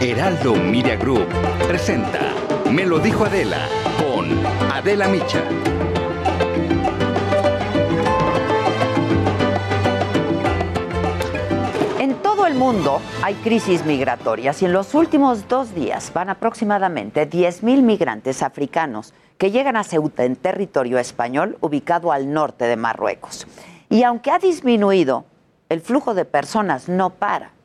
Heraldo Media Group presenta Me lo dijo Adela con Adela Micha. En todo el mundo hay crisis migratorias y en los últimos dos días van aproximadamente 10.000 migrantes africanos que llegan a Ceuta en territorio español ubicado al norte de Marruecos. Y aunque ha disminuido, el flujo de personas no para.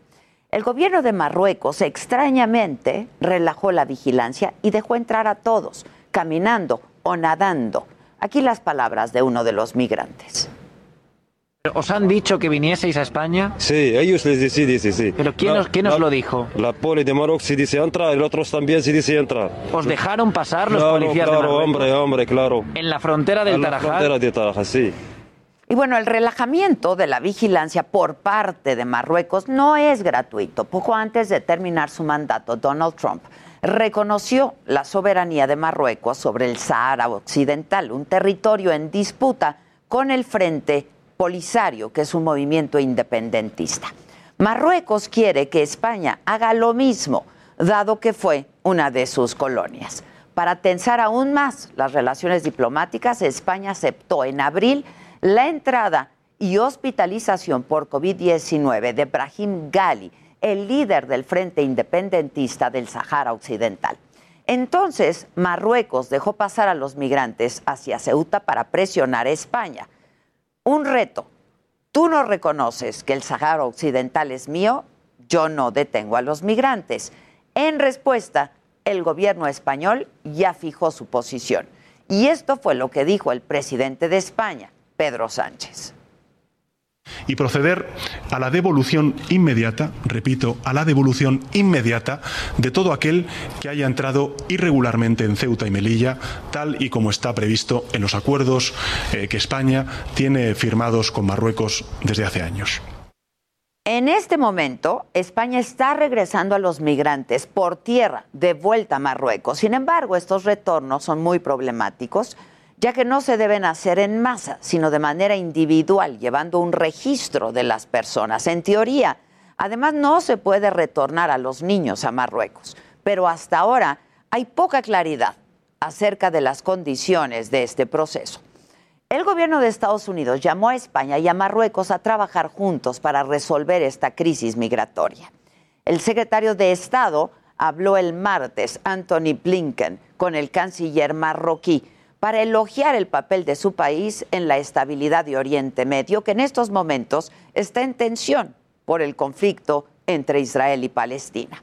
El gobierno de Marruecos extrañamente relajó la vigilancia y dejó entrar a todos, caminando o nadando. Aquí las palabras de uno de los migrantes. ¿Os han dicho que vinieseis a España? Sí, ellos les deciden, sí, sí. ¿Pero quién, La- os, quién os la- lo dijo? La poli de Marruecos se dice entrar, el otro también se dice entrar. ¿Os dejaron pasar los claro, policías de claro, Marruecos? hombre, hombre, claro. En la frontera del A la Tarajal. frontera de Tarajal, sí. Y bueno, el relajamiento de la vigilancia por parte de Marruecos no es gratuito. Poco antes de terminar su mandato, Donald Trump reconoció la soberanía de Marruecos sobre el Sahara Occidental, un territorio en disputa con el Frente Polisario, que es un movimiento independentista. Marruecos quiere que España haga lo mismo, dado que fue una de sus colonias. Para tensar aún más las relaciones diplomáticas, España aceptó en abril la entrada y hospitalización por COVID-19 de Brahim Gali, el líder del Frente Independentista del Sahara Occidental. Entonces, Marruecos dejó pasar a los migrantes hacia Ceuta para presionar a España. Un reto. Tú no reconoces que el Sahara Occidental es mío, yo no detengo a los migrantes. En respuesta, el gobierno español ya fijó su posición. Y esto fue lo que dijo el presidente de España, Pedro Sánchez. y proceder a la devolución inmediata, repito, a la devolución inmediata de todo aquel que haya entrado irregularmente en Ceuta y Melilla, tal y como está previsto en los acuerdos eh, que España tiene firmados con Marruecos desde hace años. En este momento, España está regresando a los migrantes por tierra de vuelta a Marruecos. Sin embargo, estos retornos son muy problemáticos, ya que no se deben hacer en masa, sino de manera individual, llevando un registro de las personas. En teoría, además no se puede retornar a los niños a Marruecos, pero hasta ahora hay poca claridad acerca de las condiciones de este proceso. El gobierno de Estados Unidos llamó a España y a Marruecos a trabajar juntos para resolver esta crisis migratoria. El secretario de Estado habló el martes, Anthony Blinken, con el canciller marroquí para elogiar el papel de su país en la estabilidad de Oriente Medio, que en estos momentos está en tensión por el conflicto entre Israel y Palestina.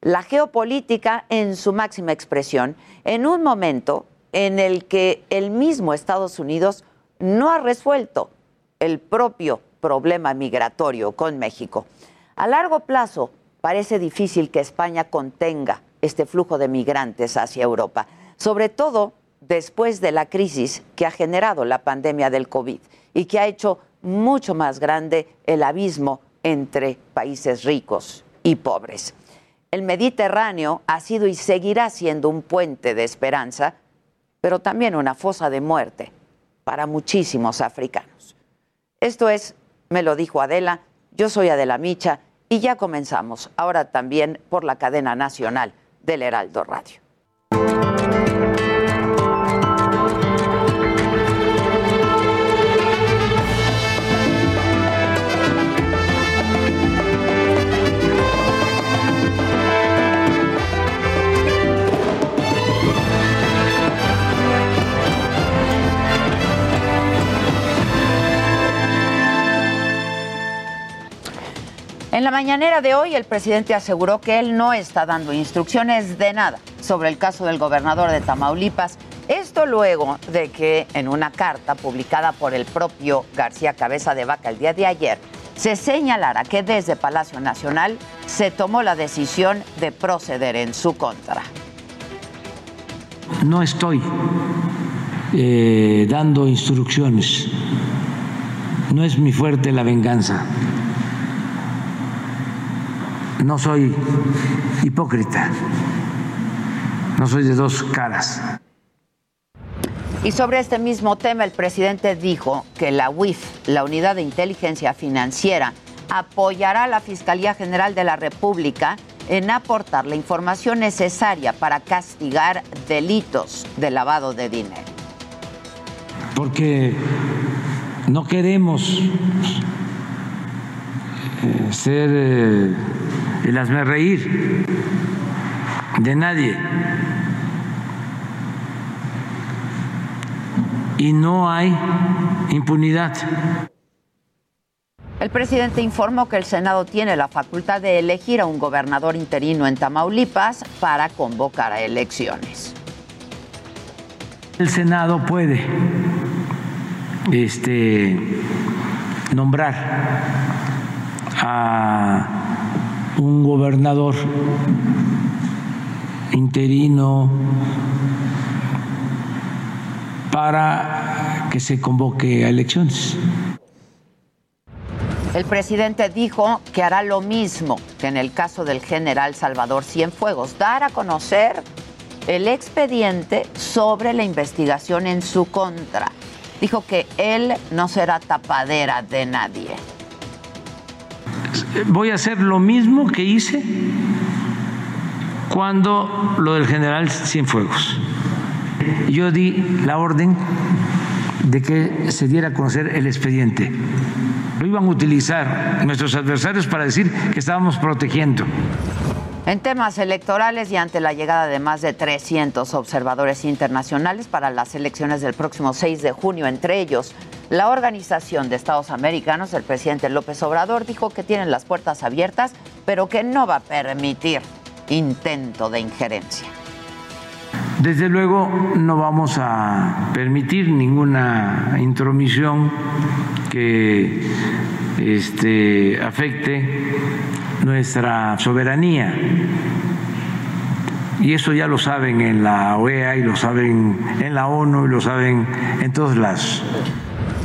La geopolítica en su máxima expresión, en un momento en el que el mismo Estados Unidos no ha resuelto el propio problema migratorio con México. A largo plazo, parece difícil que España contenga este flujo de migrantes hacia Europa, sobre todo después de la crisis que ha generado la pandemia del COVID y que ha hecho mucho más grande el abismo entre países ricos y pobres. El Mediterráneo ha sido y seguirá siendo un puente de esperanza, pero también una fosa de muerte para muchísimos africanos. Esto es, me lo dijo Adela, yo soy Adela Micha y ya comenzamos, ahora también por la cadena nacional del Heraldo Radio. En la mañanera de hoy, el presidente aseguró que él no está dando instrucciones de nada sobre el caso del gobernador de Tamaulipas. Esto luego de que en una carta publicada por el propio García Cabeza de Vaca el día de ayer, se señalara que desde Palacio Nacional se tomó la decisión de proceder en su contra. No estoy eh, dando instrucciones, no es mi fuerte la venganza, no soy hipócrita, no soy de dos caras. Y sobre este mismo tema, el presidente dijo que la UIF, la Unidad de Inteligencia Financiera, apoyará a la Fiscalía General de la República en aportar la información necesaria para castigar delitos de lavado de dinero. Porque no queremos eh, ser eh, el hazme reír de nadie. y no hay impunidad. El presidente informó que el Senado tiene la facultad de elegir a un gobernador interino en Tamaulipas para convocar a elecciones. El Senado puede este, nombrar a un gobernador interino para que se convoque a elecciones. El presidente dijo que hará lo mismo que en el caso del general Salvador Cienfuegos, dar a conocer el expediente sobre la investigación en su contra. Dijo que él no será tapadera de nadie. Voy a hacer lo mismo que hice cuando lo del general Cienfuegos yo di la orden de que se diera a conocer el expediente. Lo iban a utilizar nuestros adversarios para decir que estábamos protegiendo. En temas electorales y ante la llegada de más de 300 observadores internacionales para las elecciones del próximo 6 de junio, entre ellos la Organización de Estados Americanos, el presidente López Obrador dijo que tienen las puertas abiertas, pero que no va a permitir intento de injerencia. Desde luego no vamos a permitir ninguna intromisión que este, afecte nuestra soberanía. Y eso ya lo saben en la OEA y lo saben en la ONU y lo saben en todos lados.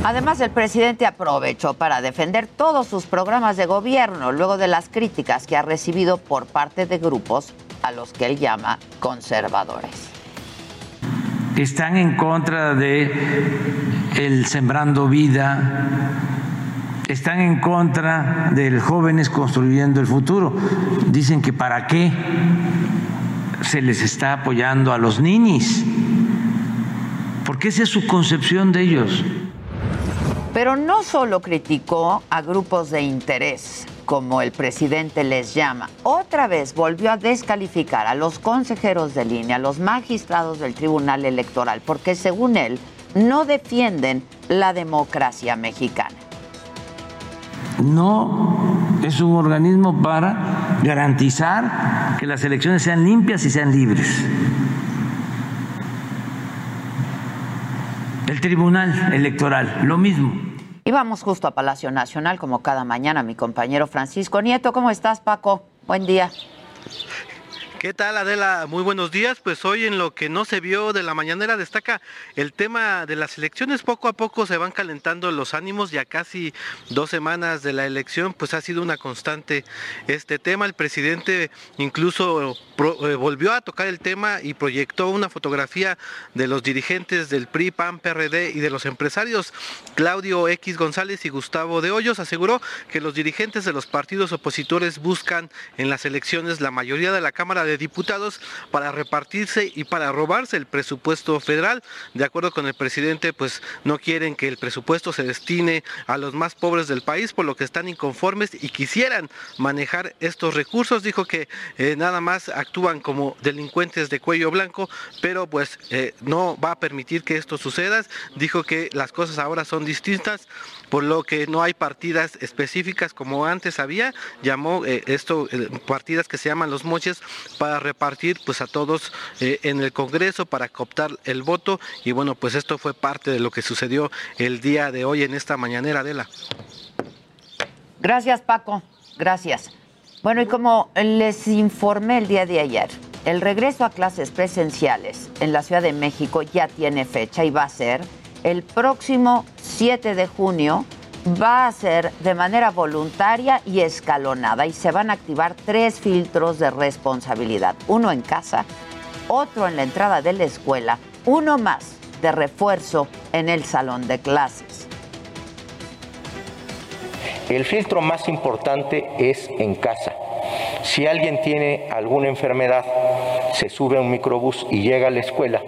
Además, el presidente aprovechó para defender todos sus programas de gobierno luego de las críticas que ha recibido por parte de grupos a los que él llama conservadores están en contra de el sembrando vida, están en contra del jóvenes construyendo el futuro. Dicen que para qué se les está apoyando a los niños, porque esa es su concepción de ellos. Pero no solo criticó a grupos de interés, como el presidente les llama, otra vez volvió a descalificar a los consejeros de línea, a los magistrados del Tribunal Electoral, porque según él no defienden la democracia mexicana. No es un organismo para garantizar que las elecciones sean limpias y sean libres. El Tribunal Electoral, lo mismo. Y vamos justo a Palacio Nacional, como cada mañana, mi compañero Francisco Nieto. ¿Cómo estás, Paco? Buen día. ¿Qué tal Adela? Muy buenos días. Pues hoy en lo que no se vio de la mañanera destaca el tema de las elecciones. Poco a poco se van calentando los ánimos. Ya casi dos semanas de la elección, pues ha sido una constante este tema. El presidente incluso eh, volvió a tocar el tema y proyectó una fotografía de los dirigentes del PRI, PAN, PRD y de los empresarios. Claudio X González y Gustavo de Hoyos aseguró que los dirigentes de los partidos opositores buscan en las elecciones la mayoría de la Cámara diputados para repartirse y para robarse el presupuesto federal. De acuerdo con el presidente, pues no quieren que el presupuesto se destine a los más pobres del país, por lo que están inconformes y quisieran manejar estos recursos. Dijo que eh, nada más actúan como delincuentes de cuello blanco, pero pues eh, no va a permitir que esto suceda. Dijo que las cosas ahora son distintas, por lo que no hay partidas específicas como antes había. Llamó eh, esto partidas que se llaman los moches para repartir pues a todos eh, en el Congreso para cooptar el voto y bueno pues esto fue parte de lo que sucedió el día de hoy en esta mañanera de la Gracias, Paco. Gracias. Bueno, y como les informé el día de ayer, el regreso a clases presenciales en la Ciudad de México ya tiene fecha y va a ser el próximo 7 de junio. Va a ser de manera voluntaria y escalonada y se van a activar tres filtros de responsabilidad. Uno en casa, otro en la entrada de la escuela, uno más de refuerzo en el salón de clases. El filtro más importante es en casa. Si alguien tiene alguna enfermedad, se sube a un microbús y llega a la escuela,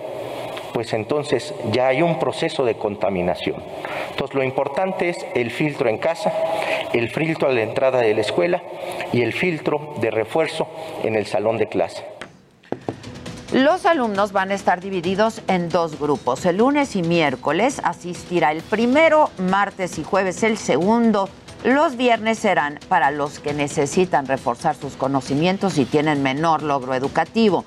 pues entonces ya hay un proceso de contaminación. Entonces lo importante es el filtro en casa, el filtro a la entrada de la escuela y el filtro de refuerzo en el salón de clase. Los alumnos van a estar divididos en dos grupos. El lunes y miércoles asistirá el primero, martes y jueves el segundo. Los viernes serán para los que necesitan reforzar sus conocimientos y tienen menor logro educativo.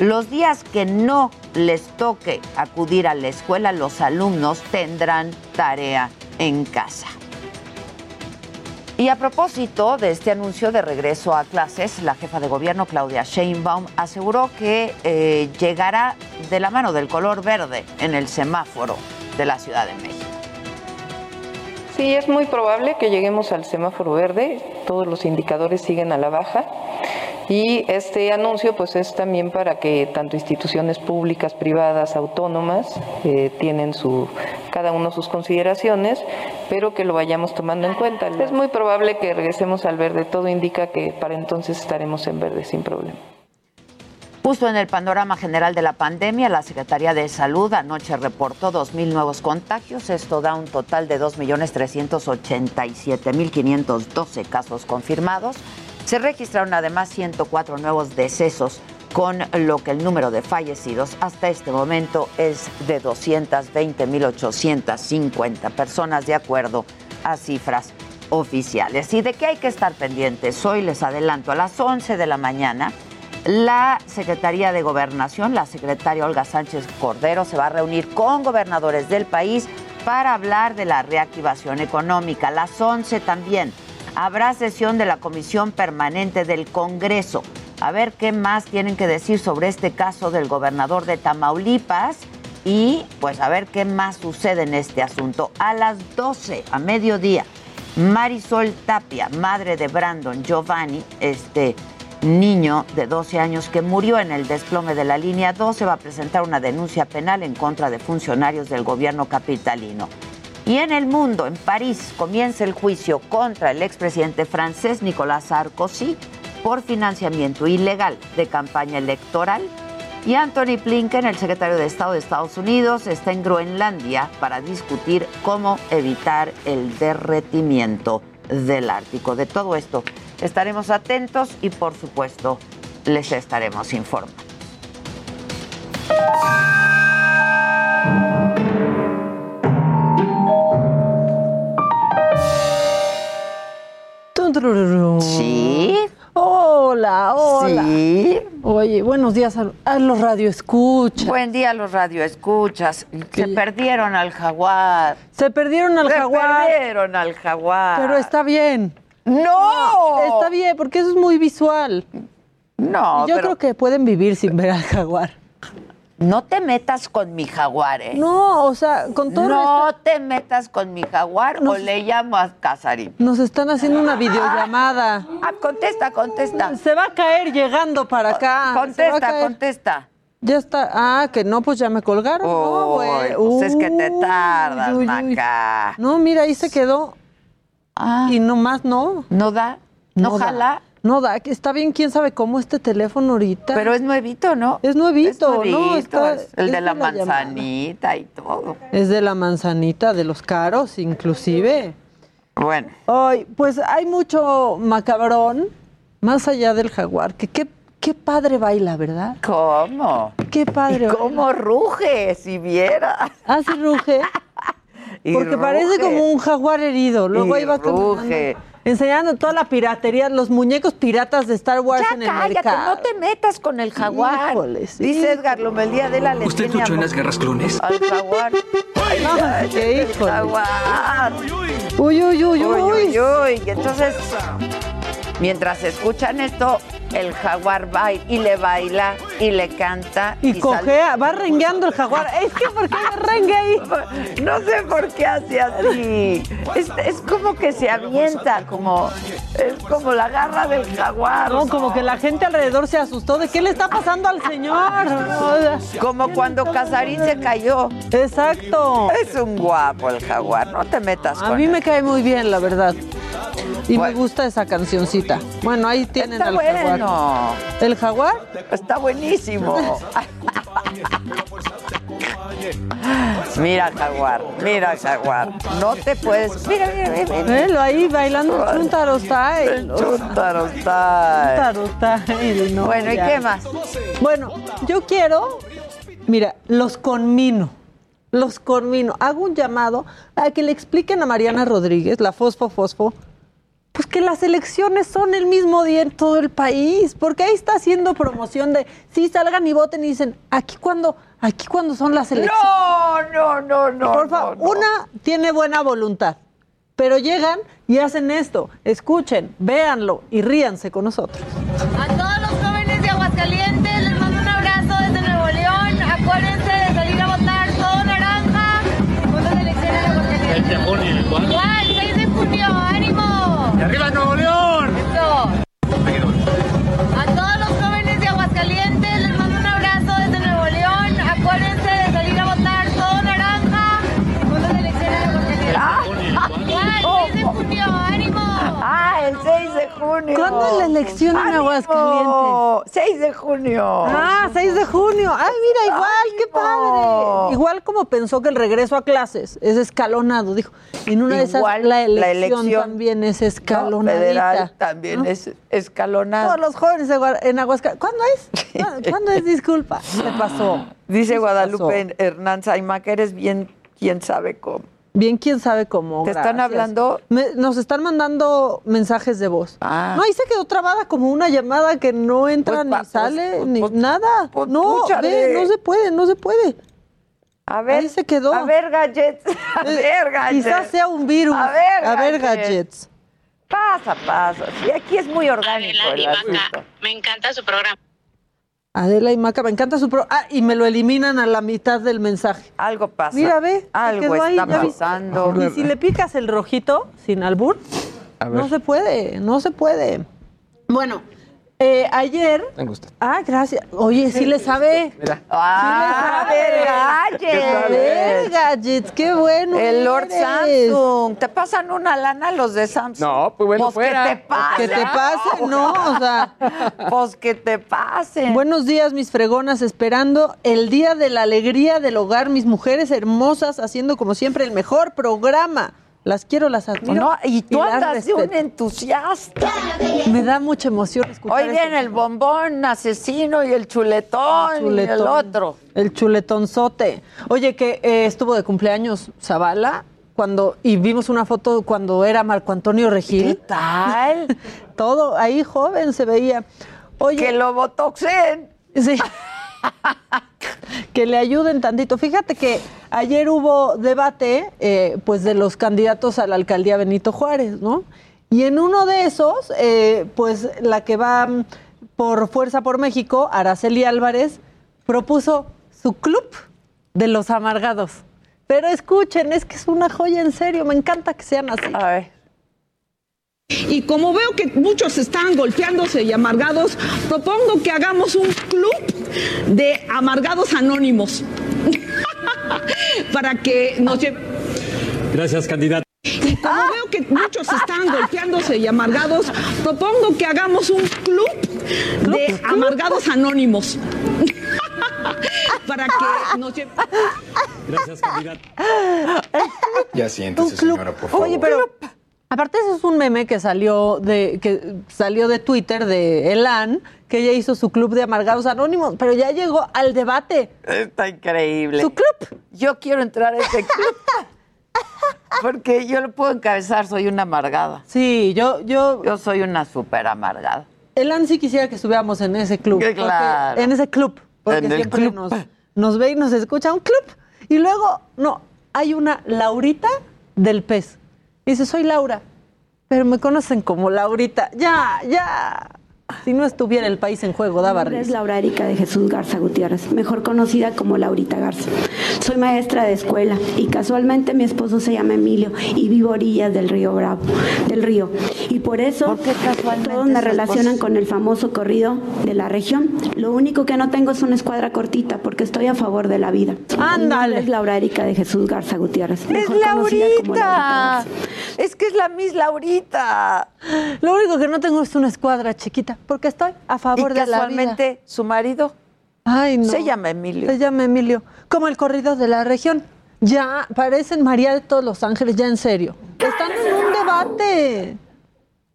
Los días que no les toque acudir a la escuela, los alumnos tendrán tarea en casa. Y a propósito de este anuncio de regreso a clases, la jefa de gobierno Claudia Sheinbaum aseguró que eh, llegará de la mano del color verde en el semáforo de la Ciudad de México. Sí, es muy probable que lleguemos al semáforo verde, todos los indicadores siguen a la baja y este anuncio pues es también para que tanto instituciones públicas, privadas, autónomas eh, tienen su cada uno sus consideraciones, pero que lo vayamos tomando en cuenta. Es muy probable que regresemos al verde, todo indica que para entonces estaremos en verde sin problema. Justo en el panorama general de la pandemia, la Secretaría de Salud anoche reportó 2.000 nuevos contagios. Esto da un total de 2.387.512 casos confirmados. Se registraron además 104 nuevos decesos, con lo que el número de fallecidos hasta este momento es de 220.850 personas, de acuerdo a cifras oficiales. ¿Y de qué hay que estar pendientes? Hoy les adelanto, a las 11 de la mañana, la Secretaría de Gobernación, la secretaria Olga Sánchez Cordero, se va a reunir con gobernadores del país para hablar de la reactivación económica. Las 11 también habrá sesión de la Comisión Permanente del Congreso. A ver qué más tienen que decir sobre este caso del gobernador de Tamaulipas y pues a ver qué más sucede en este asunto. A las 12, a mediodía, Marisol Tapia, madre de Brandon Giovanni, este niño de 12 años que murió en el desplome de la línea 12, va a presentar una denuncia penal en contra de funcionarios del gobierno capitalino. Y en el mundo, en París, comienza el juicio contra el expresidente francés Nicolás Sarkozy por financiamiento ilegal de campaña electoral. Y Anthony Blinken, el secretario de Estado de Estados Unidos, está en Groenlandia para discutir cómo evitar el derretimiento del Ártico. De todo esto estaremos atentos y, por supuesto, les estaremos informando. Sí. Hola, hola. Sí. Oye, buenos días a, a los radioescuchas. Buen día a los radioescuchas. Se perdieron al jaguar. Se perdieron al Se jaguar. perdieron al jaguar. Pero está bien. ¡No! Está bien, porque eso es muy visual. No, Yo pero creo que pueden vivir sin ver al jaguar. no te metas con mi jaguar, ¿eh? No, o sea, con todo No respeto, te metas con mi jaguar o le llamo a Casarín. nos están haciendo una videollamada. Ah, contesta, contesta. Se va a caer llegando para acá. Contesta, contesta. Ya está. Ah, que no, pues ya me colgaron. no, güey. pues es que te tardas, uy. Maca. No, mira, ahí se quedó. Ah, Y nomás no. ¿no da? ¿No, da. jala? No da, que está bien, quién sabe cómo este teléfono ahorita. Pero es nuevito, ¿no? Es nuevito, Es ¿no? nuevito, Está- es el es de la manzanita y todo. Es de la manzanita, de los caros, inclusive. Bueno, Ay, pues hay mucho macabrón, más allá del jaguar, que qué, qué padre baila, ¿verdad? ¿cómo? Qué padre ¿Y baila. cómo ruge, si viera? Hace ruge, Y porque parece como un jaguar herido. Luego Y ahí ruge. enseñando toda la piratería, los muñecos piratas de Star Wars Ya en el cállate, mercado. no te metas con el jaguar. Híjole, sí. Dice Edgar Lomelía de la ¿Usted luchó en las guerras clones? Al jaguar. Ay, No, ay, qué el jaguar. Uy, uy, uy, Uy, uy. uy, uy. Y entonces, mientras escuchan esto, el jaguar va y le baila y le canta. Y sale- cojea, va rengueando el jaguar. Es que, ¿por qué me rengue ahí? No sé por qué hace así. Es, es como que se avienta, como es como la garra del jaguar. No, como que la gente alrededor se asustó de qué le está pasando al señor. Como cuando Casarín se cayó. Exacto. Es un guapo el jaguar, no te metas A mí él. me cae muy bien, la verdad. Y Bueno. me gusta esa cancioncita. Bueno, ahí tienen al jaguar. Bueno. ¿El jaguar? Está buenísimo. Mira, jaguar, mira, jaguar. No te puedes. Mira, mira, mira. Velo ahí bailando el Chuntaro Style. El Chuntaro Style. Chuntaro Style, no, Bueno, ¿y qué más? Bueno, yo quiero, mira, los conmino. Los conmino. Hago un llamado a que le expliquen a Mariana Rodríguez, la Fosfo Fosfo, pues que las elecciones son el mismo día en todo el país, porque ahí está haciendo promoción de sí salgan y voten y dicen, aquí cuando, aquí cuando son las elecciones. No, no, no, no. Por favor, no, no. una tiene buena voluntad, pero llegan y hacen esto, escuchen, véanlo y ríanse con nosotros. A todos los jóvenes de Aguascalientes junio. ¿Cuándo es la elección en. Aguascalientes? 6 de junio. Ah, 6 de junio. Ay, mira, igual, qué padre. Igual como pensó que el regreso a clases es escalonado, dijo. En una de esas Igual la elección, la elección, también es No, escalonadita. federal también ¿no? es escalonado. Todos los jóvenes en Aguascalientes. ¿Cuándo es? ¿Cuándo- ¿Cuándo es? Disculpa. Se pasó. Dice Guadalupe Hernán Saima que eres bien, quién sabe cómo. Bien, quién sabe cómo. ¿Te están hablando? Me- nos están mandando mensajes de voz. Ah. No, ahí se quedó trabada como una llamada que no entra Pues, ni pa- pues, sale, pues, ni pues, nada. pues, no, ve, no se puede, no se puede. A ver. Ahí se quedó. A ver, gadgets. A ver, gadgets. Quizás sea un virus. A ver, A ver, gadgets. gadgets. Pasa, pasa. Sí, aquí es muy orgánico el asunto. Me encanta su programa. Adela y Maca, me encanta su pro. Ah, y me lo eliminan a la mitad del mensaje. Algo pasa. Mira, ve. Algo ahí, está ¿ya viste? pasando. Y si le picas el rojito sin albur, no se puede, no se puede. Bueno, eh, ayer. Tengo usted. Ah, gracias. Oye, sí le sabe. Mira. Ah, Sí le sabe. gadgets. A ver, gadgets, qué bueno. El Lord eres. Samsung. ¿Te pasan una lana los de Samsung? No, pues bueno, Pues fuera. que te pase. Que te pase, no, o sea. Pues que te pasen. Buenos días, mis fregonas, esperando el día de la alegría del hogar, mis mujeres hermosas, haciendo como siempre el mejor programa. Las quiero, las admiro. No, y tú las andas de un entusiasta. Me da mucha emoción escuchar Hoy viene el bombón asesino y el chuletón, y el otro. El chuletonzote. Oye, que eh, estuvo de cumpleaños Zavala cuando y vimos una foto cuando era Marco Antonio Regil. ¿Qué tal? Todo ahí joven se veía. Oye, que lo botoxen. Sí. que le ayuden tantito. Fíjate que ayer hubo debate, eh, pues, de los candidatos a la alcaldía Benito Juárez, ¿no? Y en uno de esos, eh, pues, la que va por Fuerza por México, Araceli Álvarez, propuso su club de los amargados. Pero escuchen, es que es una joya en serio, me encanta que sean así. A ver. Y como veo que muchos están golpeándose y amargados, propongo que hagamos un club de amargados anónimos. Para que nos lleve. Gracias, candidato. Y como veo que muchos están golpeándose y amargados, propongo que hagamos un club de amargados anónimos. Para que nos lleve. Gracias, candidato. Ya siéntese, señora, por favor. Oye, pero aparte eso es un meme que salió de que salió de Twitter de Elan, que ella hizo su club de amargados anónimos, pero ya llegó al debate. Está increíble. Su club. Yo quiero entrar a ese club. Porque yo lo puedo encabezar, soy una amargada. Sí, yo, yo. Yo soy una súper amargada. El Ansi quisiera que estuviéramos en ese club. Claro. En ese club. Porque En siempre club. Nos, nos ve y nos escucha. Un club. Y luego, no, hay una Laurita del pez. Y dice, soy Laura. Pero me conocen como Laurita. Ya, ya. Si no estuviera el país en juego, daba es. Laura Erika de Jesús Garza Gutiérrez, mejor conocida como Laurita Garza. Soy maestra de escuela y casualmente mi esposo se llama Emilio y vivo orillas del río Bravo, del río. Y por eso todos me relacionan con el famoso corrido de la región. Lo único que no tengo es una escuadra cortita porque estoy a favor de la vida. Ándale. Es Laura Erika de Jesús Garza Gutiérrez, Es mejor conocida como Laurita Laurita. Garza. Es que es la Miss Laurita. Lo único que no tengo es una escuadra chiquita, porque estoy a favor Y de la vida. casualmente su marido Ay, no. se llama Emilio. Se llama Emilio. Como el corrido de la región. Ya parecen María de todos los ángeles, ya en serio. Están en un debate.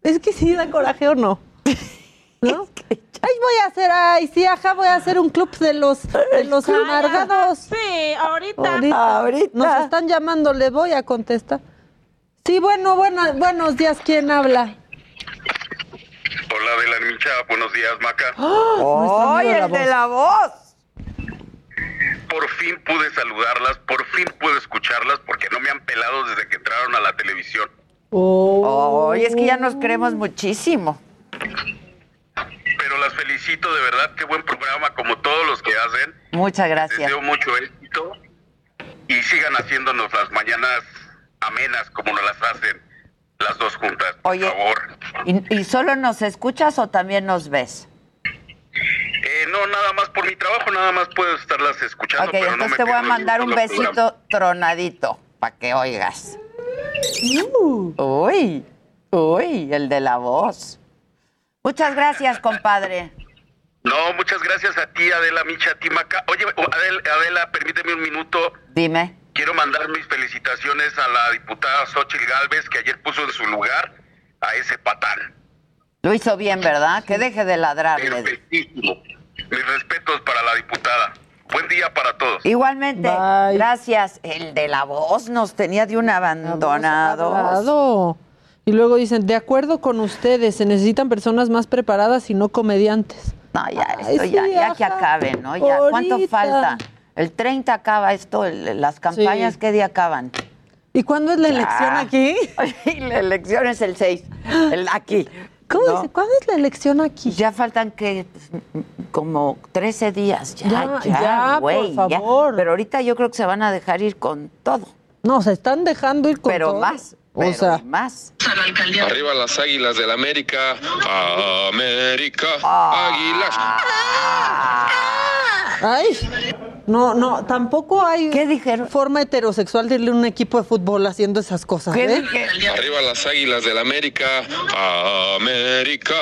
Es que sí da coraje o no. ¿No? Ay, voy a hacer, ay, sí, ajá, voy a hacer un club de los, de los amargados. Sí, ahorita. Ahorita. Ahorita. Nos están llamando, le voy a contestar. Sí, bueno, bueno, buenos días, ¿quién habla? Hola, de la Micha, buenos días, Maca. ¡Oh, ¡Ay, el de la voz! Por fin pude saludarlas, por fin pude escucharlas porque no me han pelado desde que entraron a la televisión. Oh. Ay, es que ya nos queremos muchísimo. Pero las felicito de verdad, qué buen programa como todos los que hacen. Muchas Les gracias. deseo mucho éxito y sigan haciéndonos las mañanas amenas como nos las hacen las dos juntas, por Oye, favor. ¿Y, y solo nos escuchas o también nos ves? Eh, no, nada más por mi trabajo, nada más puedo estarlas escuchando, Ok, pero no entonces me te voy a mandar un programa. besito tronadito para que oigas. Uy, uy, el de la voz. Muchas gracias, compadre. No, muchas gracias a ti, Adela Micha, a ti, Maca. Oye, Adel- Adela, permíteme un minuto. Dime. Quiero mandar mis felicitaciones a la diputada Xochitl Galvez, que ayer puso en su lugar a ese patán. Lo hizo bien, ¿verdad? Que deje de ladrarle. Perfectísimo. Mis respetos para la diputada. Buen día para todos. Igualmente, gracias. El de la voz nos tenía de un abandonado. Y luego dicen, de acuerdo con ustedes, se necesitan personas más preparadas y no comediantes. No, ya, Ay, esto ya, sí, ya que ajá. acabe, ¿no? Ya, ¿cuánto falta? El 30 acaba esto, el- las campañas, Sí. ¿qué día acaban? ¿Y cuándo es la Ya. elección aquí? la elección es el 6, el aquí. ¿Cómo ¿no? dice? ¿Cuándo es la elección aquí? Ya faltan que como 13 días, ya, Ya, ya, por ya. favor. Pero ahorita yo creo que se van a dejar ir con todo. No, se están dejando ir con Pero todo. más, O pero sea, más. Arriba las águilas del América. América. Ah. Águilas. Ay, no, no, tampoco hay forma heterosexual de irle a un equipo de fútbol haciendo esas cosas. ¿eh? Arriba las águilas del América. América.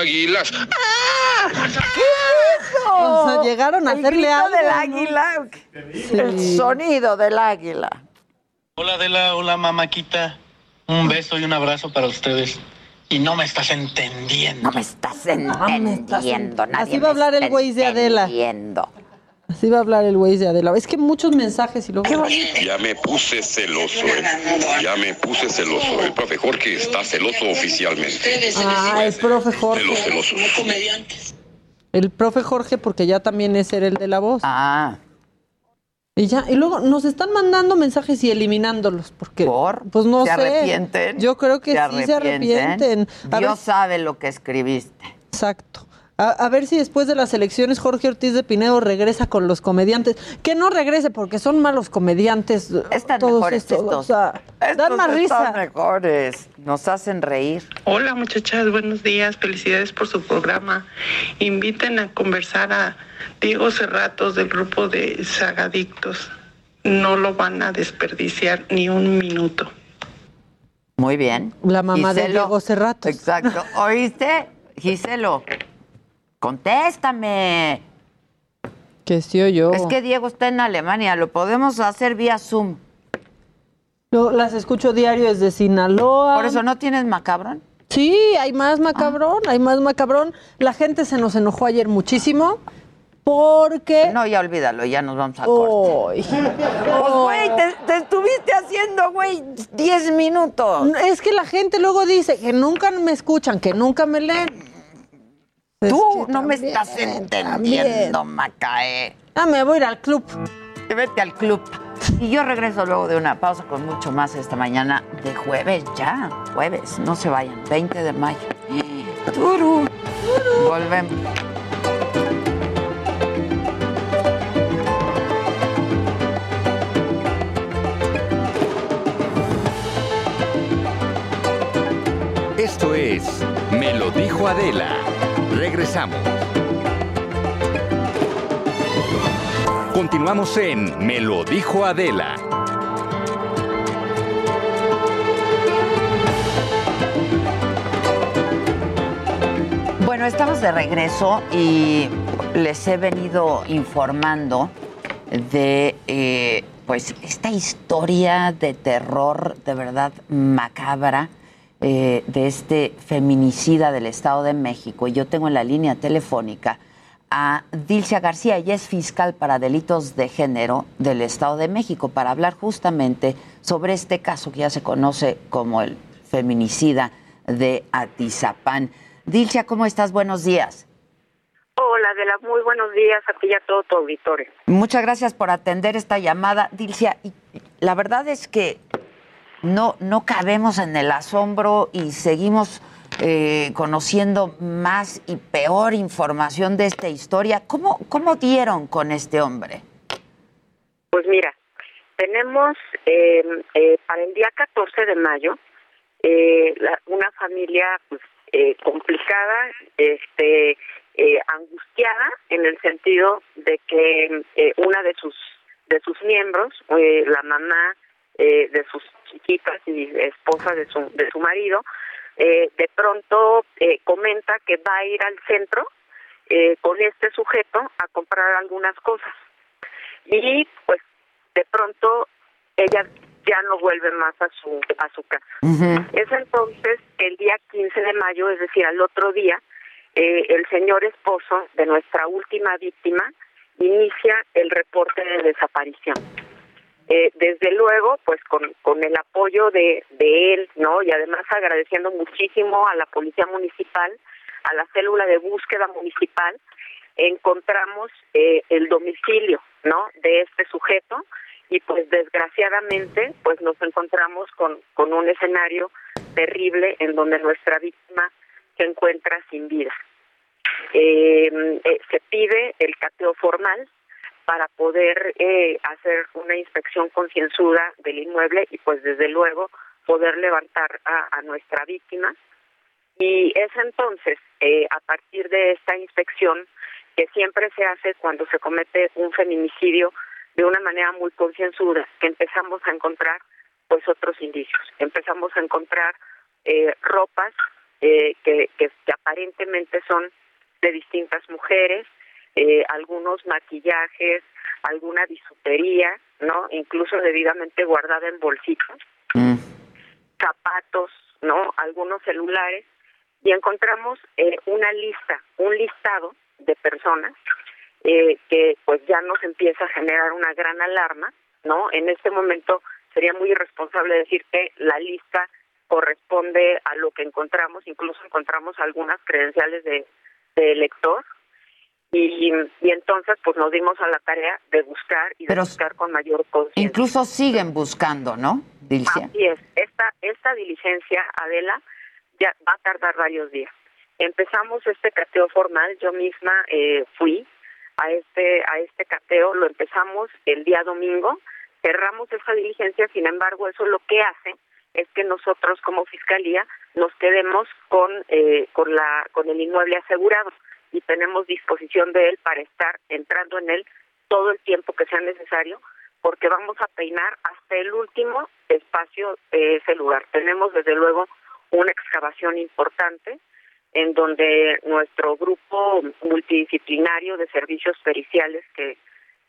Águilas. O sea, llegaron a El hacerle grito algo, del ¿no? águila. El sonido del águila. Hola Adela, hola mamáquita. Un beso y un abrazo para ustedes. Y no me estás entendiendo. No me estás entendiendo, nadie Así va a me hablar el güey de Adela. entendiendo. Así va a hablar el güey de Adela. Es que muchos mensajes y luego. Ya me puse celoso, ¿eh? Ya me puse celoso. El profe Jorge está celoso oficialmente. Ah, el profe De los Jorge. celosos. El profe Jorge, porque ya también es el de la voz. Ah. Y ya, y luego nos están mandando mensajes y eliminándolos, porque pues no ¿Se sé. arrepienten? Yo creo que sí se arrepienten. A ver Dios sabe lo que escribiste. Exacto. A, a ver si después de las elecciones Jorge Ortiz de Pinedo regresa con los comediantes. Que no regrese porque son malos comediantes. Están todos mejores estos. estos. O sea, dan más están risa. mejores. Nos hacen reír. Hola muchachas, buenos días, felicidades por su programa. Inviten a conversar a Diego Cerratos del grupo de Sagadictos. No lo van a desperdiciar ni un minuto. Muy bien. La mamá de. Diego Cerratos. Exacto. ¿Oíste? Giselo, contéstame. Que sí o yo. Es que Diego está en Alemania, lo podemos hacer vía Zoom. Yo las escucho diario desde Sinaloa. Por eso no tienes macabrón. Sí, hay más macabrón, hay más macabrón. La gente se nos enojó ayer muchísimo porque... No, ya olvídalo, ya nos vamos a corte. Pues, güey, te, te estuviste haciendo, güey, 10 minutos. Es que la gente luego dice que nunca me escuchan, que nunca me leen. Tú no me estás entendiendo, Macaé. Ah, me voy a ir al club. Vete al club. Y yo regreso luego de una pausa con mucho más esta mañana de jueves, ya, jueves, no se vayan, 20 de mayo. Turu. Volvemos. Esto es Me lo dijo Adela. Regresamos. Continuamos en Me lo dijo Adela. Bueno, estamos de regreso y les he venido informando de eh, pues esta historia de terror de verdad macabra eh, de este feminicida del Estado de México. Y yo tengo en la línea telefónica a Dilcia García, ella es fiscal para delitos de género del Estado de México, para hablar justamente sobre este caso que ya se conoce como el feminicida de Atizapán. Dilcia, ¿cómo estás? Buenos días. Hola, Adela, muy buenos días a ti y a todo tu auditorio. Muchas gracias por atender esta llamada, Dilcia. Y la verdad es que no, no cabemos en el asombro y seguimos eh, conociendo más y peor información de esta historia. ¿Cómo, ¿Cómo dieron con este hombre? Pues mira, tenemos eh, eh, para el día 14 de mayo eh, la- una familia pues, eh, complicada, este, eh, angustiada en el sentido de que una de sus de sus miembros, la mamá eh, de sus chiquitas y esposa de su de su marido, eh, de pronto eh, comenta que va a ir al centro eh, con este sujeto a comprar algunas cosas y pues de pronto ella ya no vuelve más a su a su casa. Es entonces el día 15 de mayo, es decir, al otro día, eh, el señor esposo de nuestra última víctima inicia el reporte de desaparición. Eh, desde luego, pues con, con el apoyo de, de él, ¿no? Y además agradeciendo muchísimo a la Policía Municipal, a la célula de búsqueda municipal, encontramos eh, el domicilio, ¿no? De este sujeto y pues desgraciadamente pues nos encontramos con, con un escenario terrible en donde nuestra víctima se encuentra sin vida. Eh, eh, se pide el cateo formal para poder eh, hacer una inspección concienzuda del inmueble y pues desde luego poder levantar a, nuestra víctima. Y es entonces, eh, a partir de esta inspección, que siempre se hace cuando se comete un feminicidio de una manera muy concienzuda, que empezamos a encontrar pues otros indicios. Empezamos a encontrar eh, ropas eh, que aparentemente son de distintas mujeres, eh, algunos maquillajes, alguna bisutería, ¿no? Incluso debidamente guardada en bolsitas, zapatos, ¿no? Algunos celulares y encontramos eh, una lista, un listado de personas eh, que pues ya nos empieza a generar una gran alarma, ¿no? En este momento sería muy irresponsable decir que la lista corresponde a lo que encontramos, incluso encontramos algunas credenciales de, de elector y, y entonces pues nos dimos a la tarea de buscar y de Pero- buscar con mayor conciencia. Incluso siguen buscando, ¿no, Dilcia? Así es, esta, esta diligencia, Adela, ya va a tardar varios días. Empezamos este cateo formal, yo misma eh, fui a este, a este cateo, lo empezamos el día domingo, cerramos esta diligencia, sin embargo, eso lo que hace es que nosotros como fiscalía nos quedemos con, eh, con, la, con el inmueble asegurado y tenemos disposición de él para estar entrando en él todo el tiempo que sea necesario porque vamos a peinar hasta el último espacio de ese lugar. Tenemos desde luego una excavación importante en donde nuestro grupo multidisciplinario de servicios periciales que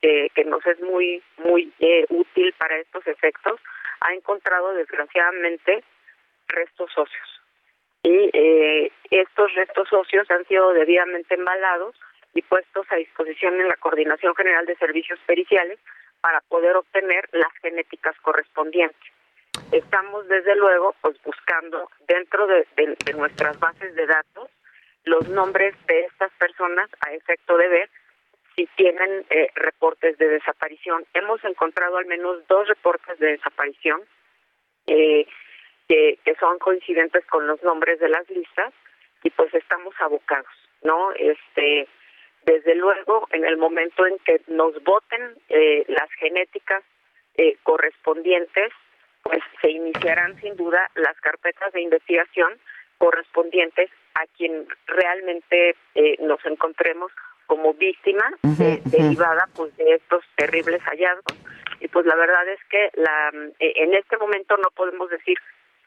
que, que nos es muy muy eh, útil para estos efectos ha encontrado desgraciadamente restos óseos y eh, estos restos óseos han sido debidamente embalados y puestos a disposición en la Coordinación General de Servicios Periciales para poder obtener las genéticas correspondientes. Estamos desde luego pues buscando dentro de, de- nuestras bases de datos los nombres de estas personas a efecto de ver si tienen eh, reportes de desaparición. Hemos encontrado al menos dos reportes de desaparición eh, que, que son coincidentes con los nombres de las listas y pues estamos abocados, ¿no? Este, desde luego, en el momento en que nos voten eh, las genéticas eh, correspondientes, pues se iniciarán sin duda las carpetas de investigación correspondientes a quien realmente eh, nos encontremos como víctima de- derivada pues de estos terribles hallazgos y pues la verdad es que la eh, en este momento no podemos decir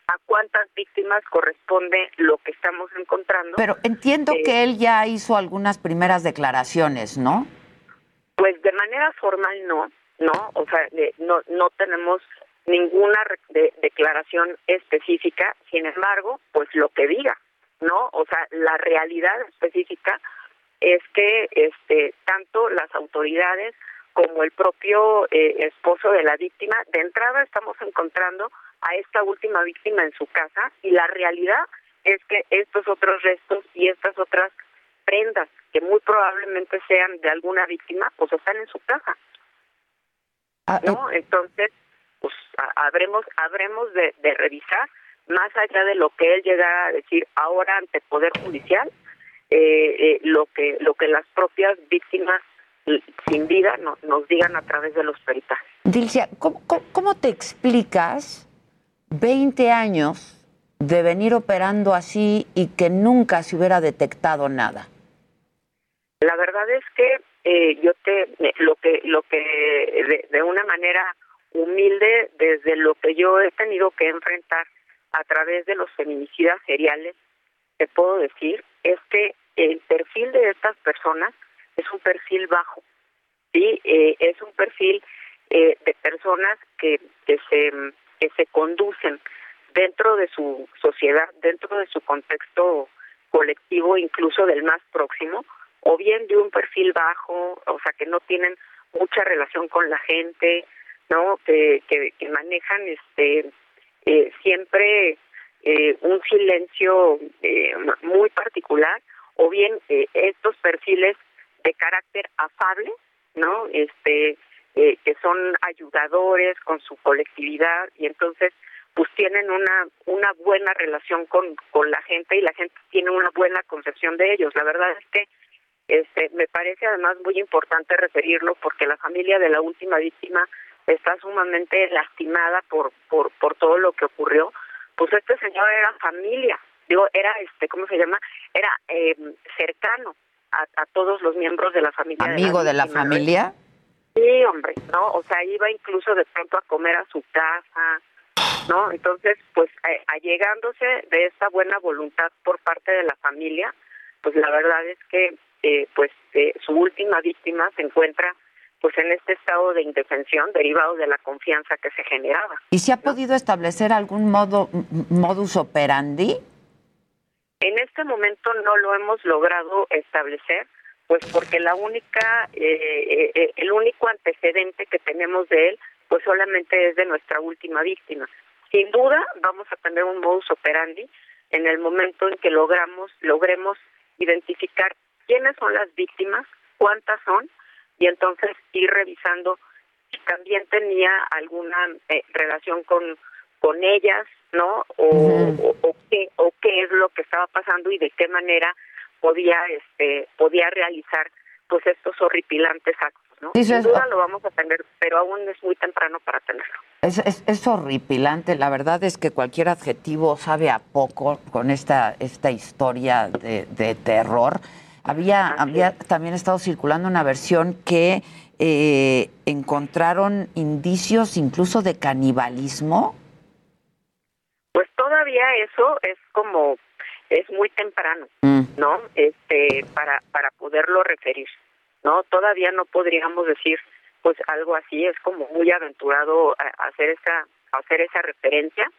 a cuántas víctimas corresponde lo que estamos encontrando Pero entiendo Eh, que él ya hizo algunas primeras declaraciones, ¿no? Pues de manera formal no, no, o sea, de- no no tenemos ninguna re- de- declaración específica, sin embargo, pues lo que diga, ¿no? O sea, la realidad específica es que este tanto las autoridades como el propio eh, esposo de la víctima, de entrada estamos encontrando a esta última víctima en su casa y la realidad es que estos otros restos y estas otras prendas que muy probablemente sean de alguna víctima, pues están en su casa. ¿No? Entonces, pues ha- habremos habremos de, de revisar más allá de lo que él llegara a decir ahora ante poder judicial, eh, eh, lo que lo que las propias víctimas sin vida no- nos digan a través de los peritajes. Dilcia, ¿cómo, cómo, cómo te explicas 20 años de venir operando así y que nunca se hubiera detectado nada? La verdad es que eh, yo te eh, lo que lo que de, de una manera humilde desde lo que yo he tenido que enfrentar a través de los feminicidas seriales te puedo decir es que el perfil de estas personas es un perfil bajo sí Eh, es un perfil eh, de personas que que se que se conducen dentro de su sociedad dentro de su contexto colectivo incluso del más próximo o bien de un perfil bajo, o sea, que no tienen mucha relación con la gente, ¿no? Que, que, manejan este eh, siempre eh, un silencio eh, muy particular, o bien eh, estos perfiles de carácter afable, ¿no? Este eh, que son ayudadores con su colectividad y entonces pues tienen una una buena relación con con la gente y la gente tiene una buena concepción de ellos. La verdad es que este, me parece además muy importante referirlo porque la familia de la última víctima está sumamente lastimada por, por, por todo lo que ocurrió. Pues este señor era familia, digo, era, este, ¿cómo se llama? Era eh, cercano a, a todos los miembros de la familia. Amigo de la familia. Sí, hombre, ¿no? O sea, iba incluso de pronto a comer a su casa, ¿no? Entonces, pues, allegándose de esta buena voluntad por parte de la familia, pues la verdad es que, eh, pues, eh, su última víctima se encuentra, pues, en este estado de indefensión derivado de la confianza que se generaba. ¿Y se ha podido establecer algún modo, modus operandi? En este momento no lo hemos logrado establecer, pues porque la única, eh, eh, el único antecedente que tenemos de él, pues solamente es de nuestra última víctima. Sin duda vamos a tener un modus operandi en el momento en que logramos, logremos identificar quiénes son las víctimas, cuántas son, y entonces ir revisando si también tenía alguna eh, relación con con ellas, ¿no? O, o, o qué o qué es lo que estaba pasando y de qué manera podía este podía realizar pues estos horripilantes actos, Sin duda lo vamos a tener, pero aún es muy temprano para tenerlo. Es, es, es horripilante, la verdad es que cualquier adjetivo sabe a poco con esta, esta historia de, de terror. Había, había también estado circulando una versión que eh, encontraron indicios incluso de canibalismo. Todavía eso es como es muy temprano, ¿no? Este para para poderlo referir, ¿no? Todavía no podríamos decir pues algo así, es como muy aventurado hacer esa hacer esa referencia.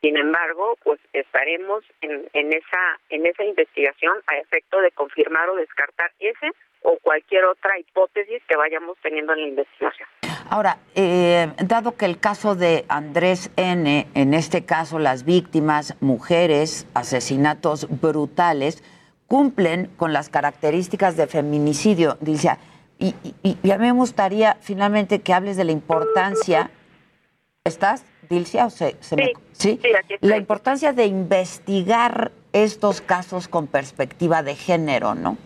Sin embargo, pues estaremos en, en esa en esa investigación a efecto de confirmar o descartar ese o cualquier otra hipótesis que vayamos teniendo en la investigación. Ahora, eh, dado que el caso de Andrés N., en este caso las víctimas, mujeres, asesinatos brutales, cumplen con las características de feminicidio, dice, y, y, y a mí me gustaría finalmente que hables de la importancia, ¿estás, Dilcia? O se, se me- Sí, sí, la importancia de investigar estos casos con perspectiva de género, ¿no?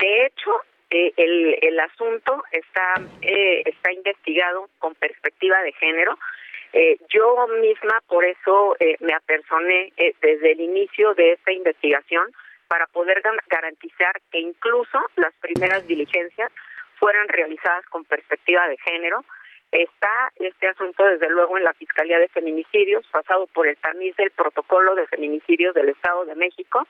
De hecho, eh, el, el asunto está, eh, está investigado con perspectiva de género. Eh, yo misma por eso eh, me apersoné eh, desde el inicio de esta investigación para poder garantizar que incluso las primeras diligencias fueran realizadas con perspectiva de género. Está este asunto desde luego en la Fiscalía de Feminicidios, pasado por el tamiz del protocolo de feminicidios del Estado de México,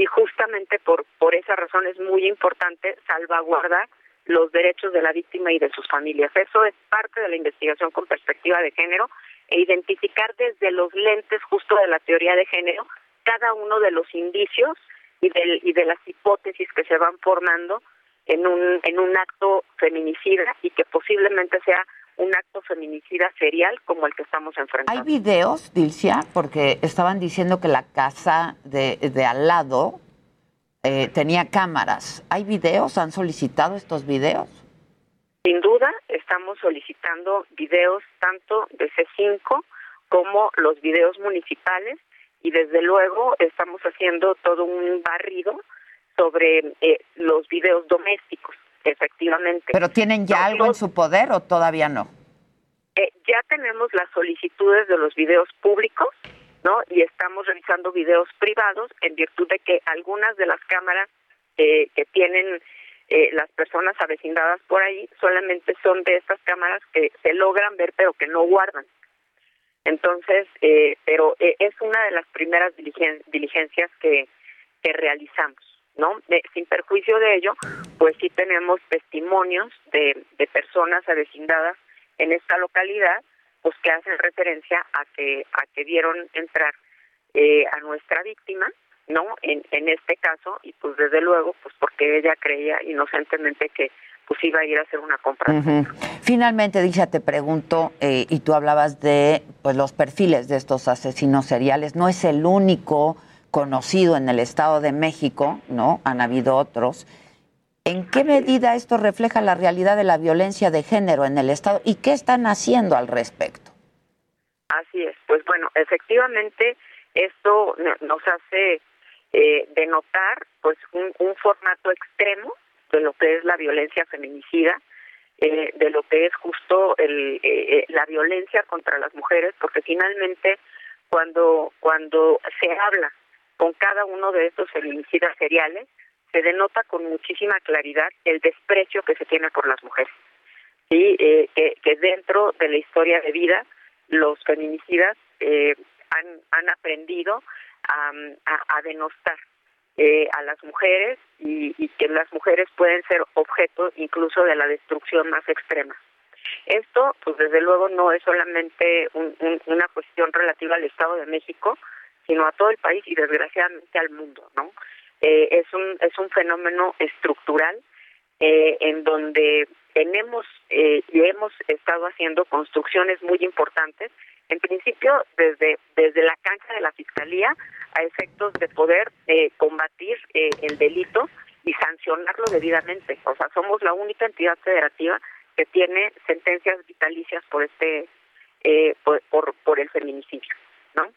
y justamente por por esa razón es muy importante salvaguardar los derechos de la víctima y de sus familias. Eso es parte de la investigación con perspectiva de género e identificar desde los lentes justo de la teoría de género cada uno de los indicios y, del, y de las hipótesis que se van formando en un, en un acto feminicida y que posiblemente sea un acto feminicida serial como el que estamos enfrentando. ¿Hay videos, Dilcia? Porque estaban diciendo que la casa de, de al lado eh, tenía cámaras. ¿Hay videos? ¿Han solicitado estos videos? Sin duda, estamos solicitando videos tanto de C5 como los videos municipales y desde luego estamos haciendo todo un barrido sobre eh, los videos domésticos, efectivamente. ¿Pero tienen ya algo en su poder o todavía no? Eh, ya tenemos las solicitudes de los videos públicos, ¿no? Y estamos revisando videos privados en virtud de que algunas de las cámaras eh, que tienen eh, las personas avecindadas por ahí solamente son de estas cámaras que se logran ver pero que no guardan. Entonces, eh, pero eh, es una de las primeras diligen- diligencias que, que realizamos, ¿no? De- sin perjuicio de ello, pues sí tenemos testimonios de, de personas avecindadas en esta localidad, pues que hacen referencia a que a que vieron entrar eh, a nuestra víctima, ¿no? En, en este caso y pues desde luego, pues porque ella creía inocentemente que pues iba a ir a hacer una compra. Finalmente, Dicha, te pregunto, eh, y tú hablabas de pues, los perfiles de estos asesinos seriales. No es el único conocido en el Estado de México, ¿no? Han habido otros. ¿En qué medida esto refleja la realidad de la violencia de género en el Estado y qué están haciendo al respecto? Así es, pues bueno, efectivamente esto no- nos hace eh, denotar pues un, un formato extremo de lo que es la violencia feminicida, eh, de lo que es justo el, eh, eh, la violencia contra las mujeres, porque finalmente cuando cuando se habla con cada uno de estos feminicidas seriales, se denota con muchísima claridad el desprecio que se tiene por las mujeres. Sí, eh, que, dentro de la historia de vida los feminicidas eh, han, han aprendido a, a, a denostar eh, a las mujeres y, y que las mujeres pueden ser objeto incluso de la destrucción más extrema. Esto, pues desde luego, no es solamente un- un- una cuestión relativa al Estado de México, sino a todo el país y desgraciadamente al mundo, ¿no? Eh, es un es un fenómeno estructural eh, en donde tenemos eh, y hemos estado haciendo construcciones muy importantes, en principio desde desde la cancha de la fiscalía a efectos de poder eh, combatir eh, el delito y sancionarlo debidamente. O sea, somos la única entidad federativa que tiene sentencias vitalicias por este eh, por, por por el feminicidio, ¿no?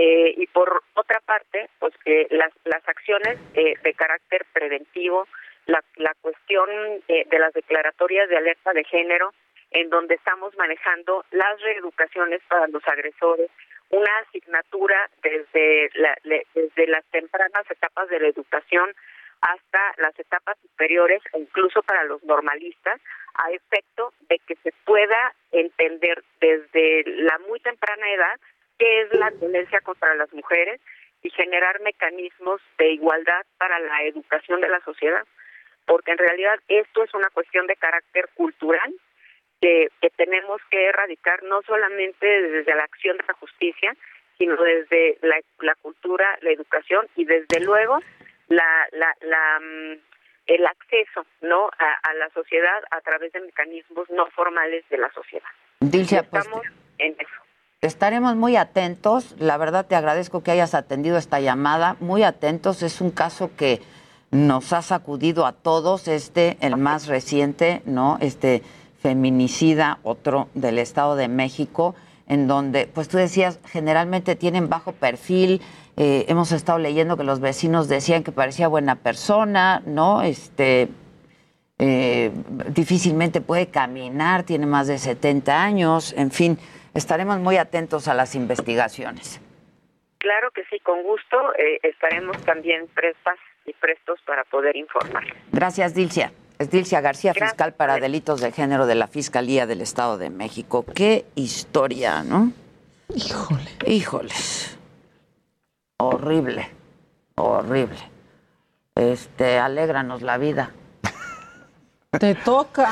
Eh, y por otra parte, pues que las, las acciones eh, de carácter preventivo, la, la cuestión eh, de las declaratorias de alerta de género, en donde estamos manejando las reeducaciones para los agresores, una asignatura desde, la, desde las tempranas etapas de la educación hasta las etapas superiores e incluso para los normalistas, a efecto de que se pueda entender desde la muy temprana edad qué es la violencia contra las mujeres y generar mecanismos de igualdad para la educación de la sociedad, porque en realidad esto es una cuestión de carácter cultural que, que tenemos que erradicar no solamente desde la acción de la justicia, sino desde la, la cultura, la educación y desde luego la, la, la, mm, el acceso no a, a la sociedad a través de mecanismos no formales de la sociedad. Dilcia, pues, Estamos en eso. Estaremos muy atentos. La verdad te agradezco que hayas atendido esta llamada. Muy atentos. Es un caso que nos ha sacudido a todos. Este, el más reciente, ¿no? Este feminicida, otro del Estado de México, en donde, pues tú decías, generalmente tienen bajo perfil. Eh, hemos estado leyendo que los vecinos decían que parecía buena persona, ¿no? Este, eh, difícilmente puede caminar, tiene más de 70 años, en fin, estaremos muy atentos a las investigaciones. Claro que sí, con gusto eh, estaremos también prestas y prestos para poder informar. Gracias, Dilcia. Es Dilcia García, fiscal para delitos de género de la Fiscalía del Estado de México. Qué historia, ¿no? Híjole. Híjoles. Horrible, horrible. Este, alégranos la vida. Te toca.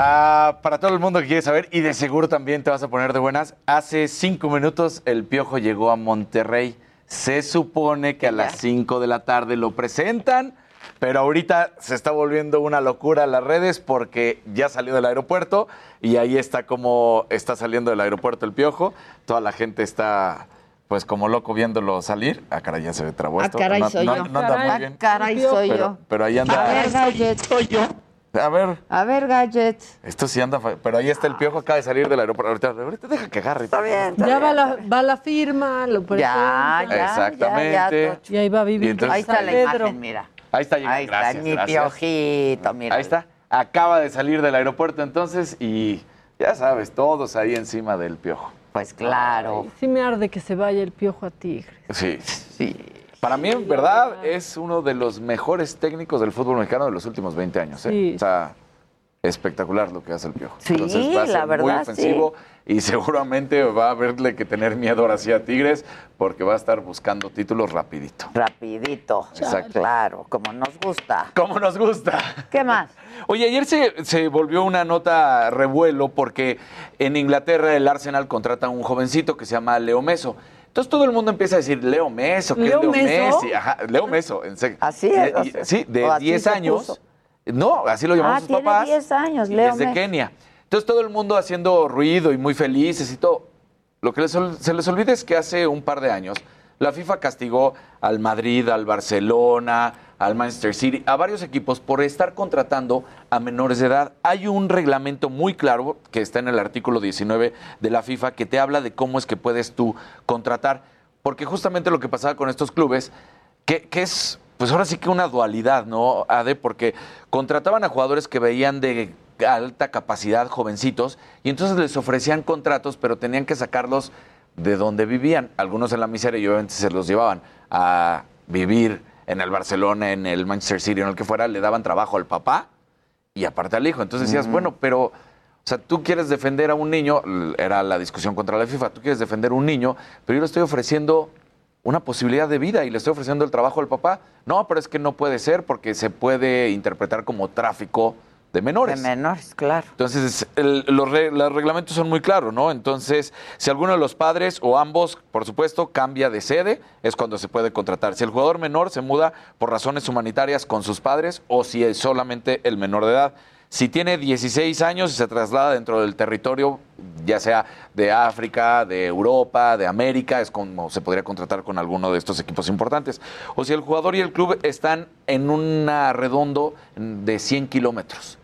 Ah, para todo el mundo que quiere saber, y de seguro también te vas a poner de buenas, hace cinco minutos el Piojo llegó a Monterrey. Se supone que a las cinco de la tarde lo presentan, pero ahorita se está volviendo una locura las redes porque ya salió del aeropuerto y ahí está como está saliendo del aeropuerto el Piojo. Toda la gente está pues como loco viéndolo salir. Ah, caray, ya se ve trabó Ah, esto. caray, no, soy no- yo. no anda muy Ah, bien. caray, soy Pero- yo. Pero ahí anda. A ver, Gadget. Soy yo. A ver. A ver, Gadget. Esto sí anda, pero ahí está el piojo, acaba de salir del aeropuerto. Ahorita, ahorita deja que agarre. Está bien. Ya va la, va la firma, lo Ya, presenta. ya, Exactamente. ya, ya, Tocho. Y ahí va a vivir. Entonces- Ahí está la Pedro. imagen, mira. Ahí está. Ahí está, mi gracias. piojito, mira. Ahí está. Acaba de salir del aeropuerto entonces y ya sabes, todos ahí encima del piojo. Pues claro. Sí me arde que se vaya el piojo a Tigre. Sí. Para mí, en verdad, es uno de los mejores técnicos del fútbol mexicano de los últimos 20 años. ¿eh? Sí. O sea, espectacular lo que hace el piojo. Sí, Entonces va a ser la muy verdad, ofensivo y seguramente va a haberle que tener miedo ahora sí a Tigres porque va a estar buscando títulos rapidito. Rapidito. Exacto. Claro, como nos gusta. Como nos gusta. ¿Qué más? Oye, ayer se, se volvió una nota revuelo porque en Inglaterra el Arsenal contrata a un jovencito que se llama Leo Meso. Entonces todo el mundo empieza a decir, Leo Meso, ¿qué ¿Leo es Leo Meso? Messi? Ajá, Leo Meso, en serio. Así es, o y- sea, sí, de o así 10 se años. puso. No, así lo llamaban Ah, sus tiene papás. 10 años, Leo es de Messi. Kenia. Entonces todo el mundo haciendo ruido y muy felices y todo. Lo que les se les olvida es que hace un par de años la FIFA castigó al Madrid, al Barcelona, al Manchester City, a varios equipos por estar contratando a menores de edad. Hay un reglamento muy claro que está en el artículo 19 de la FIFA que te habla de cómo es que puedes tú contratar. Porque justamente lo que pasaba con estos clubes, que, que es, pues ahora sí que una dualidad, ¿no, Ade? Porque contrataban a jugadores que veían de alta capacidad, jovencitos, y entonces les ofrecían contratos, pero tenían que sacarlos de donde vivían. Algunos en la miseria y obviamente se los llevaban a vivir en el Barcelona, en el Manchester City, en el que fuera, le daban trabajo al papá y aparte al hijo. Entonces decías, bueno, pero, o sea, tú quieres defender a un niño, era la discusión contra la FIFA, tú quieres defender a un niño, pero yo le estoy ofreciendo una posibilidad de vida y le estoy ofreciendo el trabajo al papá. No, pero es que no puede ser porque se puede interpretar como tráfico de menores. De menores, claro. Entonces, el- los, re- los reglamentos son muy claros, ¿no? Entonces, si alguno de los padres o ambos, por supuesto, cambia de sede, es cuando se puede contratar. Si el jugador menor se muda por razones humanitarias con sus padres o si es solamente el menor de edad. Si tiene 16 años y se traslada dentro del territorio, ya sea de África, de Europa, de América, es como se podría contratar con alguno de estos equipos importantes. O si el jugador y el club están en un redondo de 100 kilómetros.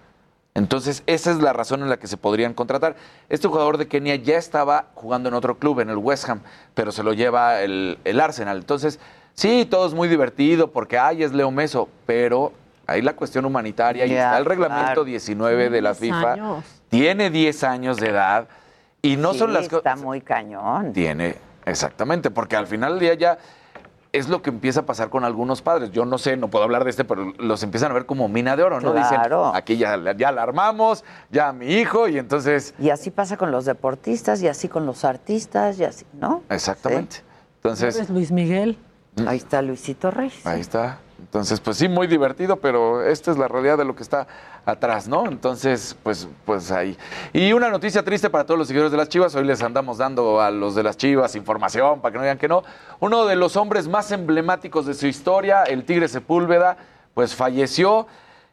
Entonces, esa es la razón en la que se podrían contratar. Este jugador de Kenia ya estaba jugando en otro club, en el West Ham, pero se lo lleva el, el Arsenal. Entonces, sí, todo es muy divertido porque, ay, es Leo Meso, pero ahí la cuestión humanitaria y está el reglamento claro. 19 de la 10 FIFA. años. Tiene 10 años de edad y no Sí, son las Está cosas. muy cañón. Tiene, exactamente, porque al final del día ya es lo que empieza a pasar con algunos padres. Yo no sé, no puedo hablar de este, pero los empiezan a ver como mina de oro, ¿no? Claro. Dicen, aquí ya, ya la armamos, ya mi hijo, y entonces. Y así pasa con los deportistas, y así con los artistas, y así, ¿no? Exactamente. Entonces, ¿Eres Luis Miguel? Ahí está Luisito Reyes. ahí está. Entonces, pues sí, muy divertido, pero esta es la realidad de lo que está atrás, ¿no? Entonces, pues, pues ahí. Y una noticia triste para todos los seguidores de las Chivas. Hoy les andamos dando a los de las Chivas información para que no digan que no. Uno de los hombres más emblemáticos de su historia, el Tigre Sepúlveda, pues falleció.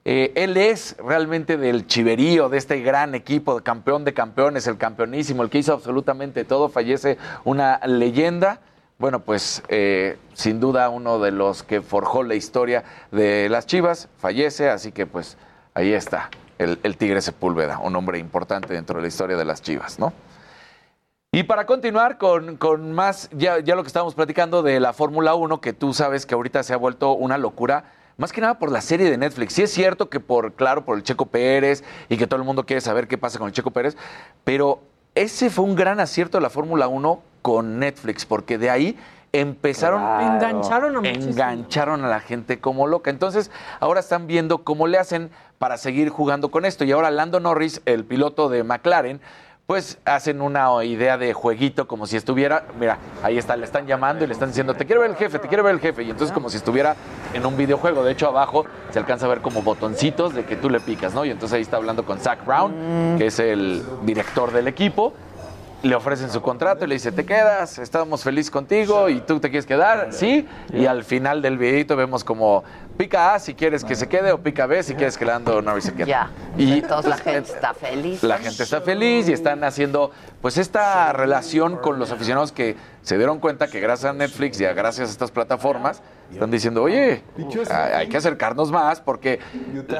Eh, él es realmente del chiverío, de este gran equipo, campeón de campeones, el campeonísimo, el que hizo absolutamente todo. Fallece una leyenda. Bueno, pues eh, sin duda uno de los que forjó la historia de las Chivas fallece, así que pues ahí está el, Tigre Sepúlveda, un hombre importante dentro de la historia de las Chivas, ¿no? Y para continuar con, con más, ya, ya lo que estábamos platicando de la Fórmula 1, que tú sabes que ahorita se ha vuelto una locura, más que nada por la serie de Netflix. Sí es cierto que por, claro, por el Checo Pérez y que todo el mundo quiere saber qué pasa con el Checo Pérez, pero ese fue un gran acierto de la Fórmula 1 con Netflix, porque de ahí empezaron Engancharon a engancharon a la gente como loca. Entonces, ahora están viendo cómo le hacen para seguir jugando con esto. Y ahora Lando Norris, el piloto de McLaren, pues hacen una idea de jueguito como si estuviera, mira, ahí está, le están llamando y le están diciendo, te quiero ver el jefe, te quiero ver el jefe. Y entonces como si estuviera en un videojuego. De hecho, abajo se alcanza a ver como botoncitos de que tú le picas, ¿no? Y entonces ahí está hablando con Zach Brown, que es el director del equipo. Le ofrecen su contrato y le dice, te quedas, estamos felices contigo y tú te quieres quedar, ¿sí? Y al final del videito vemos como pica A si quieres que se quede o pica B si quieres que Lando Norris se quede. Ya. Y Entonces la gente está feliz. la gente está feliz y están haciendo pues esta relación con los aficionados que se dieron cuenta que gracias a Netflix y a gracias a estas plataformas están diciendo, oye, hay que acercarnos más porque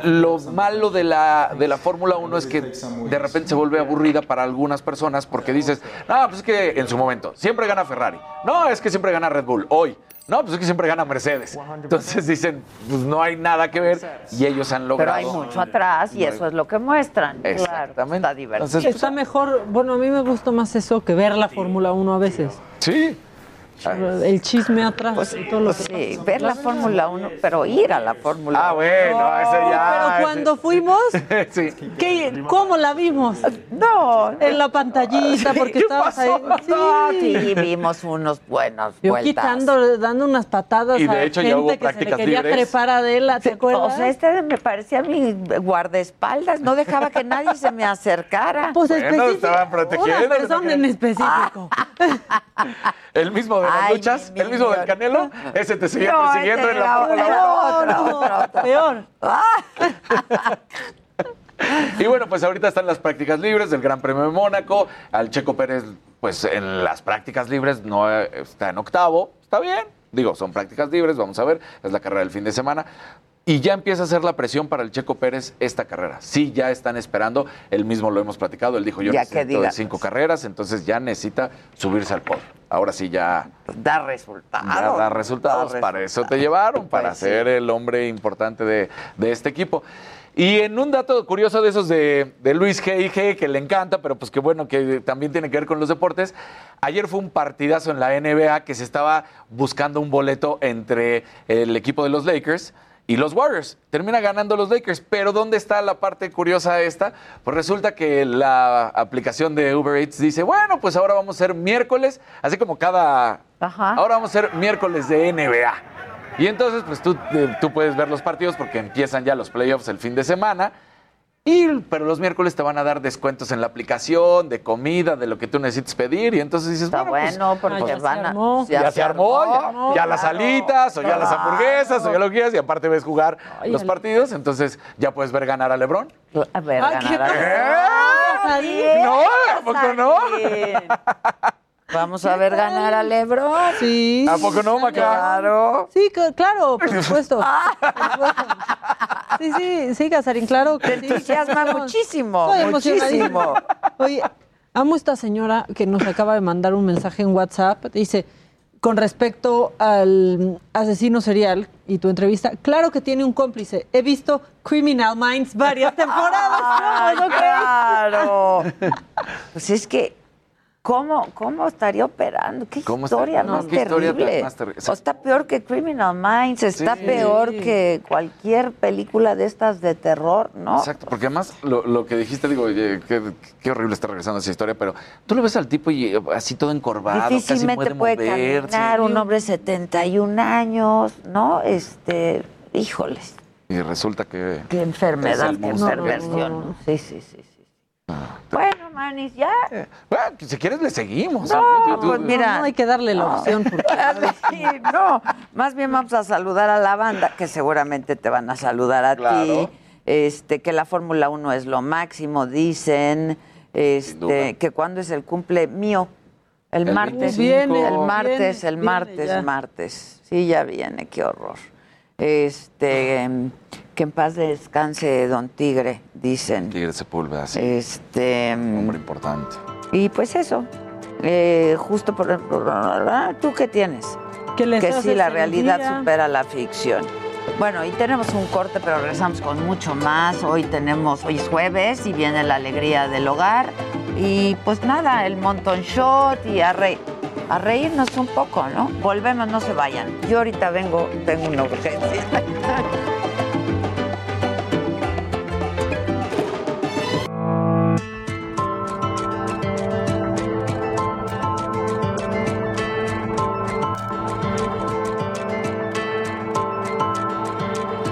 lo malo de la, de la Fórmula 1 es que de repente se vuelve aburrida para algunas personas porque dices, no, pues es que en su momento siempre gana Ferrari, no, es que siempre gana Red Bull, hoy. No, pues es que siempre gana Mercedes. Entonces dicen, pues no hay nada que ver y ellos han Pero logrado. hay mucho atrás y eso es lo que muestran. Claro, Exactamente. está divertido. Está mejor, bueno, a mí me gusta más eso que ver la Fórmula 1 a veces. Sí. El chisme atrás y todo lo que Sí, ver la Fórmula 1, pero ir a la Fórmula 1. Ah, bueno, ese ya. Pero cuando fuimos, sí. ¿qué- ¿cómo la vimos? No. En la pantallita, porque ¿Qué estabas ahí. pasó? No, sí, vimos unos buenos Yo vueltas. quitando, dando unas patadas Y de a hecho ya gente hubo que se le quería libres. trepar a Adela, ¿te acuerdas? O sea, este me parecía mi guardaespaldas, no dejaba que nadie se me acercara. Pues Bueno, específico, estaban protegiendo, una persona en específico. El mismo de las Ay, luchas, mi el mismo del. Canelo, ese te sigue No, persiguiendo en la Fórmula era 1. otro, otro, otro. Peor. Y bueno, pues ahorita están las prácticas libres del Gran Premio de Mónaco. Al Checo Pérez, pues en las prácticas libres no eh, está en octavo. Está bien. Digo, son prácticas libres, vamos a ver. Es la carrera del fin de semana. Y ya empieza a hacer la presión para el Checo Pérez esta carrera. Sí, ya están esperando. Él mismo lo hemos platicado. Él dijo, yo Ya necesito de cinco pues. carreras, entonces ya necesita subirse al podio. Ahora sí ya Da resultados. ya da resultados. Para eso te llevaron, para Pues sí. ser el hombre importante de, de este equipo. Y en un dato curioso de esos de, de Luis G.I.G., que le encanta, pero pues que bueno, que también tiene que ver con los deportes, ayer fue un partidazo en la NBA que se estaba buscando un boleto entre el equipo de los Lakers y los Warriors. Termina ganando los Lakers, pero ¿dónde está la parte curiosa esta? Pues resulta que la aplicación de Uber Eats dice, bueno, pues ahora vamos a ser miércoles, así como cada... Ajá. Ahora vamos a ser miércoles de NBA. Y entonces, pues tú, eh, tú puedes ver los partidos porque empiezan ya los playoffs el fin de semana. Y, pero los miércoles te van a dar descuentos en la aplicación, de comida, de lo que tú necesites pedir. Y entonces dices, Está bueno, pues, porque Ah, ya se van a. armó. ya, se armó, ya, no, ya las alitas, o ya las hamburguesas, o ya lo que quieras, y aparte ves jugar Ay, los el- partidos, entonces ya puedes ver ganar a Lebron. A ver, No, ¿a poco no? Vamos a ver ganar a Lebron. Sí. ¿A poco no, Maca? Claro. Sí, claro, por supuesto. Por supuesto. Sí, sí, sí, Casarín, claro que Te sí. entusiasma muchísimo, muchísimo. Oye, amo esta señora que nos acaba de mandar un mensaje en WhatsApp. Dice, con respecto al asesino serial y tu entrevista, claro que tiene un cómplice. He visto Criminal Minds varias temporadas. Ay, ¿Cómo no crees? claro. Pues es que, ¿cómo, cómo estaría operando? ¿Qué ¿Cómo historia más No, qué historia terrible? más terrible. O está peor que Criminal Minds, está Sí. peor que cualquier película de estas de terror, ¿no? Exacto, porque además lo, lo que dijiste, digo, qué, qué horrible está regresando esa historia, pero tú lo ves al tipo y eh, así todo encorvado, casi Difícilmente puede puede moverse. caminar, un hombre de 71 años, ¿no? Este, híjoles, Y resulta que... qué enfermedad, qué perversión. Sí, sí, sí, sí. Bueno, Manis, ya. Bueno, si quieres le seguimos. No, Tú- pues mira. No hay que darle la opción. porque- Sí, no, más bien vamos a saludar a la banda, que seguramente te van a saludar a ti. Este, que la Fórmula 1 es lo máximo, dicen. Este, que cuándo es el cumple mío. El, El martes. 25. el martes, Viene, el viene martes, martes. Sí, ya viene, qué horror. Este, que en paz descanse Don Tigre, dicen. Tigre Sepúlveda, sí. Este, Hombre importante. y pues eso, eh, justo por, por- ah, ¿tú qué tienes? Que les sí, haces la realidad día. supera la ficción. Bueno, y tenemos un corte, pero regresamos con mucho más. Hoy tenemos, hoy es jueves y viene la alegría del hogar. Y pues nada, el montón shot y a, re- a reírnos un poco, ¿no? Volvemos, no se vayan. Yo ahorita vengo, tengo una urgencia.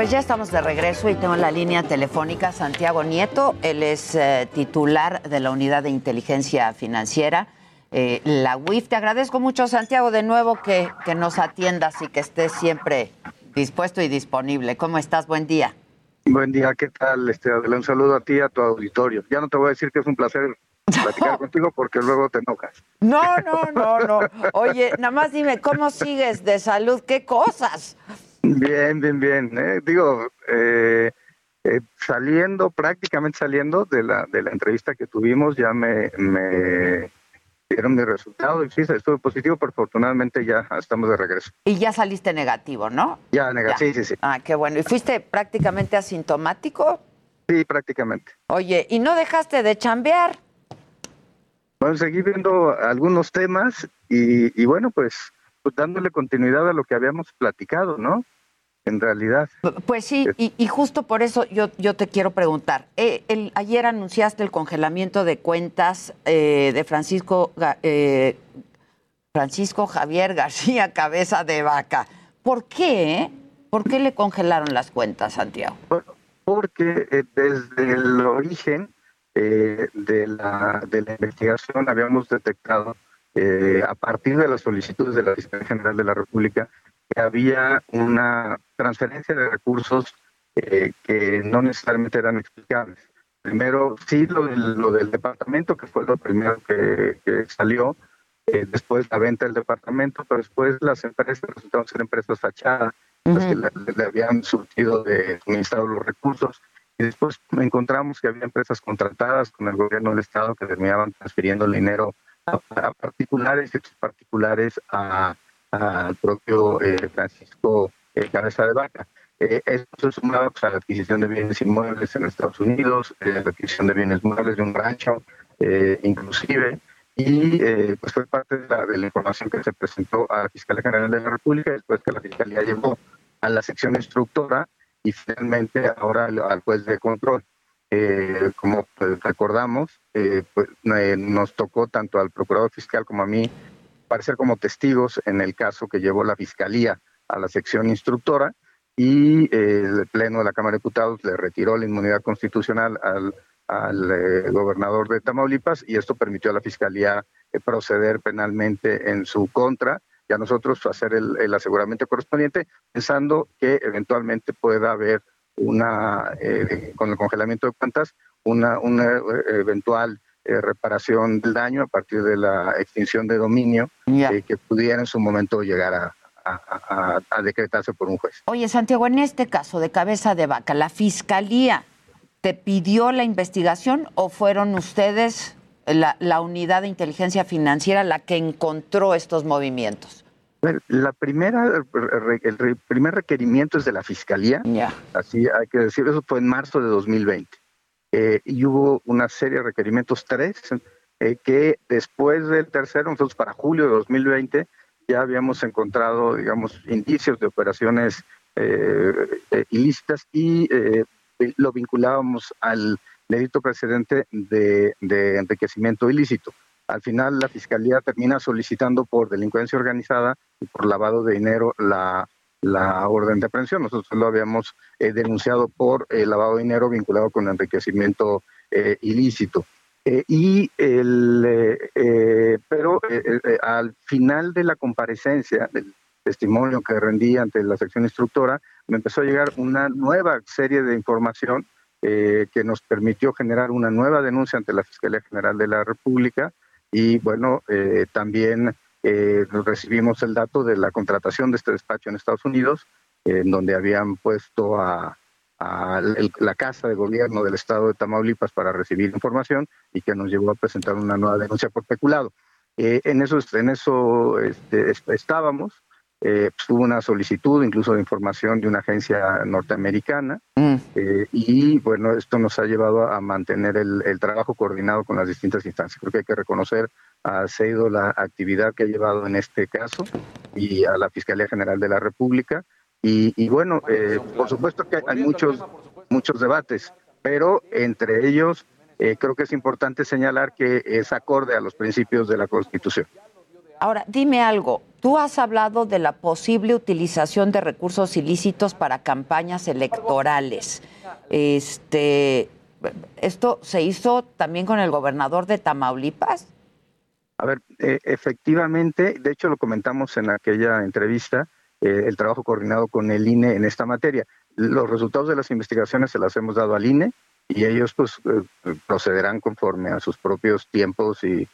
Pues ya estamos de regreso y tengo en la línea telefónica Santiago Nieto. Él es eh, titular de la Unidad de Inteligencia Financiera, eh, la UIF. Te agradezco mucho, Santiago, de nuevo que, que nos atiendas y que estés siempre dispuesto y disponible. ¿Cómo estás? Buen día. Buen día, ¿qué tal? Este, Adela, un saludo a ti y a tu auditorio. Ya no te voy a decir que es un placer platicar contigo porque luego te enojas. No, no, no, no. Oye, nada más dime, ¿cómo sigues de salud? ¿Qué cosas? Bien, bien, bien. eh. Digo, eh, eh, saliendo, prácticamente saliendo de la, de la entrevista que tuvimos, ya me, me dieron mi resultado y sí, estuve positivo, pero afortunadamente ya estamos de regreso. Y ya saliste negativo, ¿no? Ya, nega, Ya. sí, sí, sí. Ah, qué bueno. ¿Y fuiste prácticamente asintomático? Sí, prácticamente. Oye, ¿y no dejaste de chambear? Bueno, seguí viendo algunos temas y, y bueno, pues, pues dándole continuidad a lo que habíamos platicado, ¿no? En realidad. Pues sí, y, y justo por eso yo, yo te quiero preguntar. Eh, el, ayer anunciaste el congelamiento de cuentas eh, de Francisco, eh, Francisco Javier García Cabeza de Vaca. ¿Por qué? ¿Por qué le congelaron las cuentas, Santiago? porque eh, desde el origen eh, de, la, de la investigación habíamos detectado, eh, a partir de las solicitudes de la Fiscalía General de la República, que había una transferencia de recursos eh, que no necesariamente eran explicables. Primero, sí, lo del, lo del departamento, que fue lo primero que, que salió, eh, después la venta del departamento, pero después las empresas resultaron ser empresas fachadas, las que le, le habían surtido de suministrado los recursos. Y después encontramos que había empresas contratadas con el gobierno del Estado que terminaban transfiriendo el dinero a, particulares y estos particulares al propio eh, Francisco eh, Cabeza de Vaca. Eh, esto se sumaba pues, a la adquisición de bienes inmuebles en Estados Unidos, eh, la adquisición de bienes muebles de un rancho, eh, inclusive, y eh, pues fue parte de la, de la información que se presentó a la Fiscalía General de la República después que la Fiscalía llevó a la sección instructora y finalmente ahora al juez de control. Eh, como pues, recordamos, eh, pues, eh, nos tocó tanto al procurador fiscal como a mí parecer como testigos en el caso que llevó la Fiscalía a la sección instructora y eh, el Pleno de la Cámara de Diputados le retiró la inmunidad constitucional al, eh, gobernador de Tamaulipas y esto permitió a la Fiscalía proceder penalmente en su contra y a nosotros hacer el aseguramiento correspondiente pensando que eventualmente pueda haber una, eh, con el congelamiento de cuentas, una, una eh, eventual eh, reparación del daño a partir de la extinción de dominio eh, que pudiera en su momento llegar a, a- a- a decretarse por un juez. Oye, Santiago, en este caso de cabeza de vaca, ¿la fiscalía te pidió la investigación o fueron ustedes, la, la unidad de inteligencia financiera, la que encontró estos movimientos? La primera, el primer requerimiento es de la Fiscalía, así hay que decir, eso fue en marzo de 2020. Eh, y hubo una serie de requerimientos, tres, eh, que después del tercero, nosotros para julio de 2020, ya habíamos encontrado, digamos, indicios de operaciones eh, eh, ilícitas y eh, lo vinculábamos al delito precedente de, de enriquecimiento ilícito. Al final, la Fiscalía termina solicitando por delincuencia organizada y por lavado de dinero la, orden de aprehensión. Nosotros lo habíamos eh, denunciado por eh, lavado de dinero vinculado con enriquecimiento eh, ilícito. Eh, y el, pero al final de la comparecencia, del testimonio que rendí ante la sección instructora, me empezó a llegar una nueva serie de información que nos permitió generar una nueva denuncia ante la Fiscalía General de la República y bueno, eh, también eh, recibimos el dato de la contratación de este despacho en Estados Unidos, en donde habían puesto a, la Casa de Gobierno del Estado de Tamaulipas para recibir información y que nos llevó a presentar una nueva denuncia por peculado. Eh, en eso, en eso este, est- estábamos. Eh, pues, hubo una solicitud incluso de información de una agencia norteamericana eh, y bueno, esto nos ha llevado a, mantener el, el trabajo coordinado con las distintas instancias. Creo que hay que reconocer a CEIDO la actividad que ha llevado en este caso y a la Fiscalía General de la República. Y, y bueno, eh, por supuesto que hay muchos, muchos debates, pero entre ellos eh, creo que es importante señalar que es acorde a los principios de la Constitución. Ahora, dime algo. Tú has hablado de la posible utilización de recursos ilícitos para campañas electorales. Este, ¿Esto se hizo también con el gobernador de Tamaulipas? A ver, eh, efectivamente, de hecho lo comentamos en aquella entrevista, eh, el trabajo coordinado con el INE en esta materia. Los resultados de las investigaciones se las hemos dado al INE y ellos pues eh, procederán conforme a sus propios tiempos y,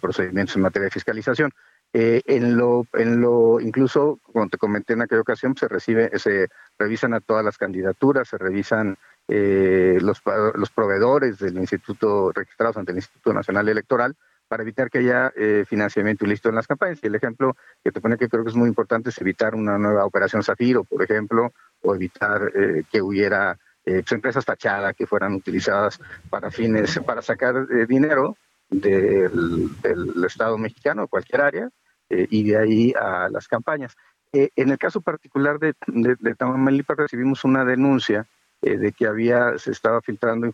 procedimientos en materia de fiscalización. Eh, en lo, en lo, incluso, como te comenté en aquella ocasión, se recibe, se revisan a todas las candidaturas, se revisan eh, los, los proveedores del instituto registrados ante el Instituto Nacional Electoral para evitar que haya eh, financiamiento ilícito en las campañas. Y el ejemplo que te pone que creo que es muy importante es evitar una nueva operación Zafiro, por ejemplo, o evitar eh, que hubiera eh, pues, empresas fachadas que fueran utilizadas para fines, para sacar dinero del, del Estado mexicano, de cualquier área, eh, y de ahí a las campañas. Eh, en el caso particular de, de, de Tamaulipas recibimos una denuncia eh, de que había se estaba filtrando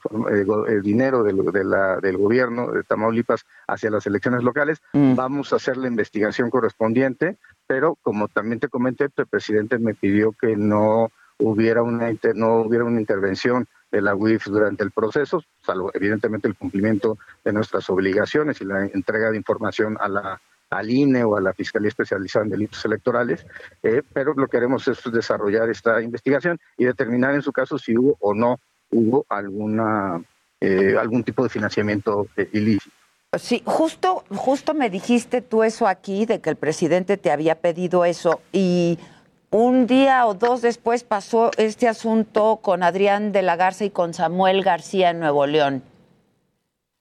el dinero del, de la- del gobierno de Tamaulipas hacia las elecciones locales. Vamos a hacer la investigación correspondiente, pero como también te comenté, el presidente me pidió que no hubiera una no hubiera una intervención de la UIF durante el proceso, salvo evidentemente el cumplimiento de nuestras obligaciones y la entrega de información a la al INE o a la Fiscalía Especializada en Delitos Electorales, eh, pero lo que queremos es desarrollar esta investigación y determinar en su caso si hubo o no hubo alguna eh, algún tipo de financiamiento eh, ilícito. Sí, justo, justo me dijiste tú eso aquí, de que el presidente te había pedido eso, y un día o dos después pasó este asunto con Adrián de la Garza y con Samuel García en Nuevo León.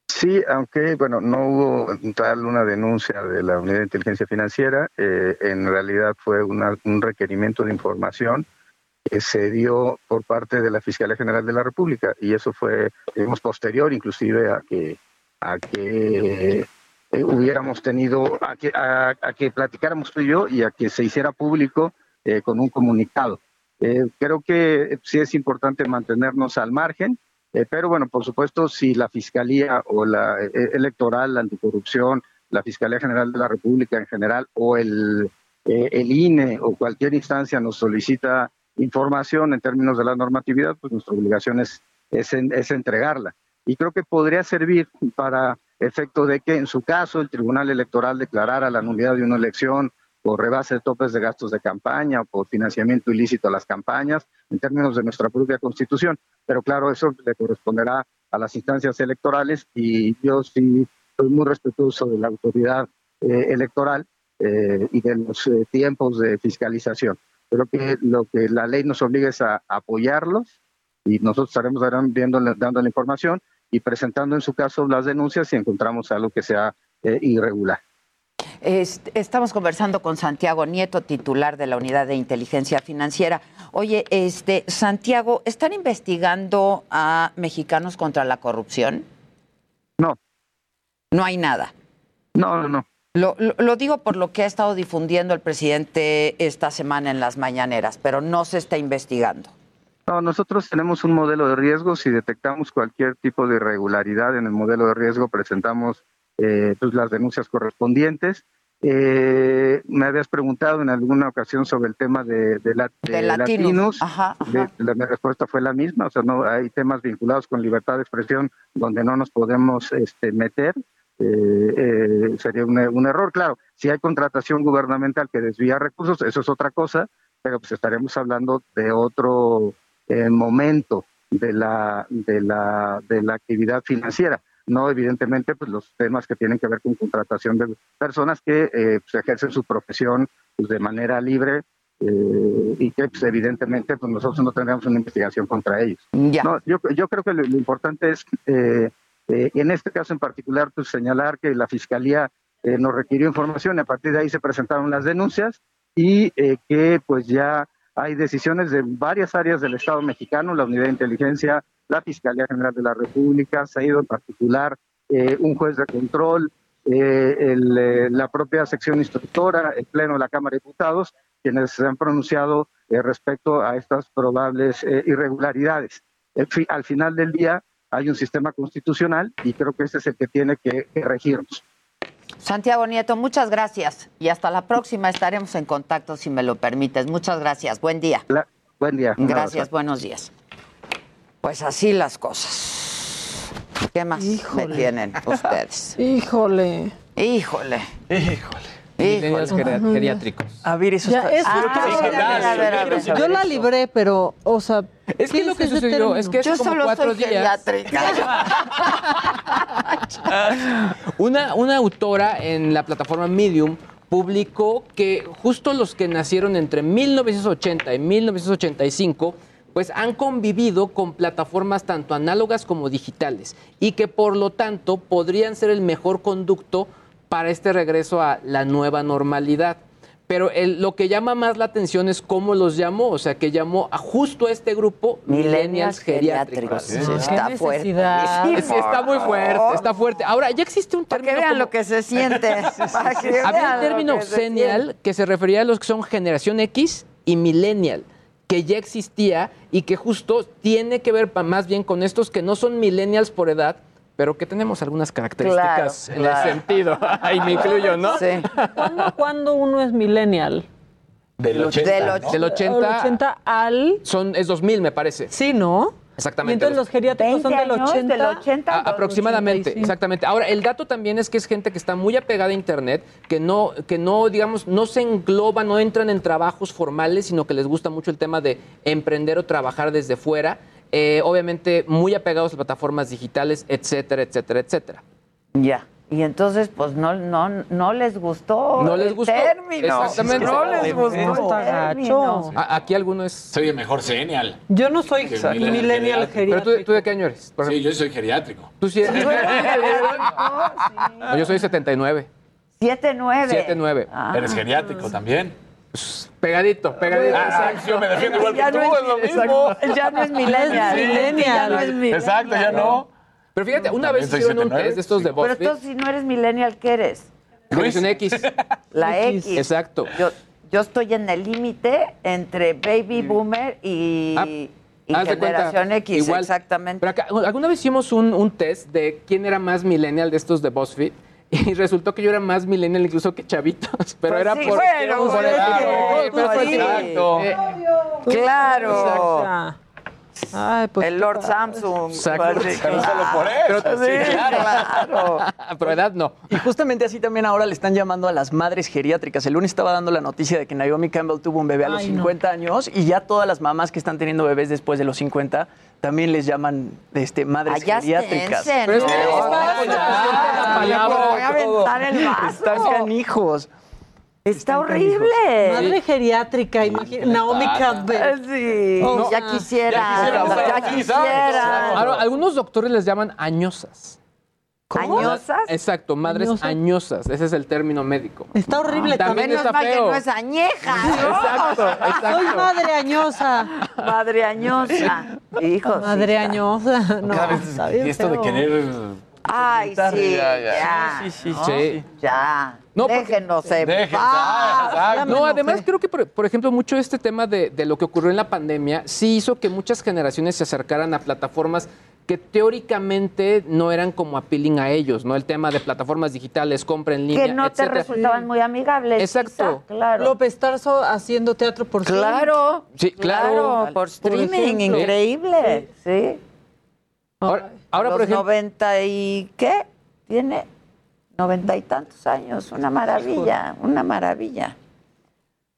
Sí, aunque bueno, no hubo tal una denuncia de la Unidad de Inteligencia Financiera, eh, en realidad fue una- un requerimiento de información que se dio por parte de la Fiscalía General de la República y eso fue, digamos, posterior inclusive a que a que eh, hubiéramos tenido, a que, a, a que platicáramos tú y yo y a que se hiciera público eh, con un comunicado. Eh, creo que sí es importante mantenernos al margen, eh, pero bueno, por supuesto, si la Fiscalía o la eh, electoral, la anticorrupción, la Fiscalía General de la República en general o el, eh, el INE o cualquier instancia nos solicita información en términos de la normatividad, pues nuestra obligación es, es, en- es entregarla. Y creo que podría servir para efecto de que en su caso el Tribunal Electoral declarara la nulidad de una elección por rebase de topes de gastos de campaña o por financiamiento ilícito a las campañas en términos de nuestra propia constitución. Pero claro, eso le corresponderá a las instancias electorales y yo sí soy muy respetuoso de la autoridad eh, electoral eh, y de los eh, tiempos de fiscalización. Creo que lo que la ley nos obliga es a apoyarlos y nosotros estaremos viéndole- dando la información y presentando en su caso las denuncias si encontramos algo que sea eh, irregular. Est- estamos conversando con Santiago Nieto, titular de la Unidad de Inteligencia Financiera. Oye, este, Santiago, ¿están investigando a mexicanos contra la corrupción? No. No hay nada. No, no, no. Lo, lo- lo digo por lo que ha estado difundiendo el presidente esta semana en las mañaneras, pero no se está investigando. No, nosotros tenemos un modelo de riesgo. Si detectamos cualquier tipo de irregularidad en el modelo de riesgo, presentamos eh, pues, las denuncias correspondientes. Eh, me habías preguntado en alguna ocasión sobre el tema de, de la- de De latinos. latinos. Ajá, la, mi respuesta fue la misma. O sea, no hay temas vinculados con libertad de expresión donde no nos podemos este, meter. Eh, eh, sería un, un error. Claro, si hay contratación gubernamental que desvía recursos, eso es otra cosa, pero pues estaremos hablando de otro eh, momento de la, de, la, de la actividad financiera. No, evidentemente, pues los temas que tienen que ver con contratación de personas que eh, pues, ejercen su profesión pues, de manera libre eh, y que pues, evidentemente pues, nosotros no tendremos una investigación contra ellos. No, yo, yo creo que lo, lo importante es, eh, eh, en este caso en particular, pues señalar que la Fiscalía eh, nos requirió información y a partir de ahí se presentaron las denuncias y que pues ya hay decisiones de varias áreas del Estado mexicano, la Unidad de Inteligencia, la Fiscalía General de la República, se ha ido en particular eh, un juez de control, eh, el, eh, la propia sección instructora, el Pleno de la Cámara de Diputados, quienes se han pronunciado respecto a estas probables irregularidades. Fi- al final del día hay un sistema constitucional y creo que ese es el que tiene que regirnos. Santiago Nieto, muchas gracias y hasta la próxima estaremos en contacto si me lo permites. Muchas gracias. Buen día. buen día. Gracias, buenos días. Pues así las cosas. ¿Qué más me tienen ustedes? Híjole. Híjole. Híjole. Millennials geriátricos. A ver, eso Ya, está... eso Ah, está- sí, a ver, a ver, a ver, a ver. saber Yo la libré, pero, o sea. Es que ¿qué lo que sucedió es que hace como cuatro días. Una, una autora en la plataforma Medium publicó que justo los que nacieron entre 1980 y 1985 pues han convivido con plataformas tanto análogas como digitales y que por lo tanto podrían ser el mejor conducto para este regreso a la nueva normalidad. Pero el- lo que llama más la atención es cómo los llamó, o sea, que llamó a justo a este grupo millennials geriátricos. Sí, está fuerte. Sí, está muy fuerte, está fuerte. Ahora, ya existe un término. que vean como- lo que se siente. Para que Había un término que se Xennial siente. que se refería a los que son generación X y millennial, que ya existía y que justo tiene que ver más bien con estos que no son millennials por edad, pero que tenemos algunas características Claro, en claro. el sentido. Ahí me incluyo, ¿no? Sí. ¿Cuándo, cuándo uno es millennial? Del 80. Del ¿no? Del 80. del 80 al. Son, es 2000, me parece. Sí, ¿no? Exactamente. Y entonces los geriátricos son del 80. del 80 A- al aproximadamente, 85. exactamente. Ahora, el dato también es que es gente que está muy apegada a Internet, que no, que no, digamos, no se engloba, no entran en trabajos formales, sino que les gusta mucho el tema de emprender o trabajar desde fuera. Eh, obviamente, muy apegados a plataformas digitales, etcétera, etcétera, etcétera. Ya. Y entonces, pues no, no, no les gustó. No les el gustó. Término. Exactamente. No les gustó. el Aquí alguno es. Soy el mejor senial. Yo no soy millennial, millennial geriátrico. Pero tú, ¿tú de qué año eres? por Sí, ejemplo? yo soy geriátrico. Tú sí eres- No, yo soy 79. 7-9. 7-9. Ah. Eres geriátrico también. Pegadito, pegadito. Ah, yo me defiendo igual Ya que no tú, es- es lo mismo. exacto. Ya no es millennial. Ya no es millennial. Exacto, ya no. Pero fíjate, una vez hicieron un 79. test de estos de Pero BuzzFeed. entonces, si no eres millennial, ¿qué eres? Generación X. La X. Exacto. Yo, yo estoy en el límite entre baby boomer y, Ah, y generación X. igual. Exactamente. Pero acá, alguna vez hicimos un, un test de quién era más millennial de estos de BuzzFeed. Y resultó que yo era más millennial incluso que chavitos. Pero Pues era sí, por. bueno, por pues edad. sí, exacto. Eh, Claro. Ay, pues, el Lord Samsung. Exacto. Pues Pero claro. solo por eso, Pero sí, sí, claro. claro. Pero edad no. Y justamente así también ahora le están llamando a las madres geriátricas. El lunes estaba dando la noticia de que Naomi Campbell tuvo un bebé a los Ay, no. 50 años y ya todas las mamás que están teniendo bebés después de los 50 también les llaman este, madres Allá geriátricas. esténse, Pero es que ¿no? está- Ay, la palabra, voy a aventar el vaso. Están canijos. Está horrible. Madre geriátrica, imagina. Naomi Campbell. Sí, ya quisiera. ya quisiera. Ahora, algunos doctores les llaman añosas. ¿Añosas? Exacto, madres ¿Añosas? añosas. Ese es el término médico. Está horrible También también. está Menos mal que feo. no es añeja, ¿no? Exacto, exacto. Soy madre añosa. Madre añosa. Hijos. Madre añosa. No, Cada vez está bien y esto de feo. querer Ay, sí, Ya, ya. Sí, sí, ¿no? sí. Ya. No, porque- Déjenos en Déjense, paz. ah, No, además creo que, por, por ejemplo, mucho este tema de, de lo que ocurrió en la pandemia sí hizo que muchas generaciones se acercaran a plataformas que teóricamente no eran como appealing a ellos, ¿no? El tema de plataformas digitales, compra en línea, Que no te resultaban muy amigables. Exacto. quizá, claro. López Tarso haciendo teatro por. Claro. Sí, claro. Por streaming, increíble. Sí. Ahora, ahora, Los por ejemplo, 90 y qué? Tiene noventa y tantos años. Una maravilla, una maravilla.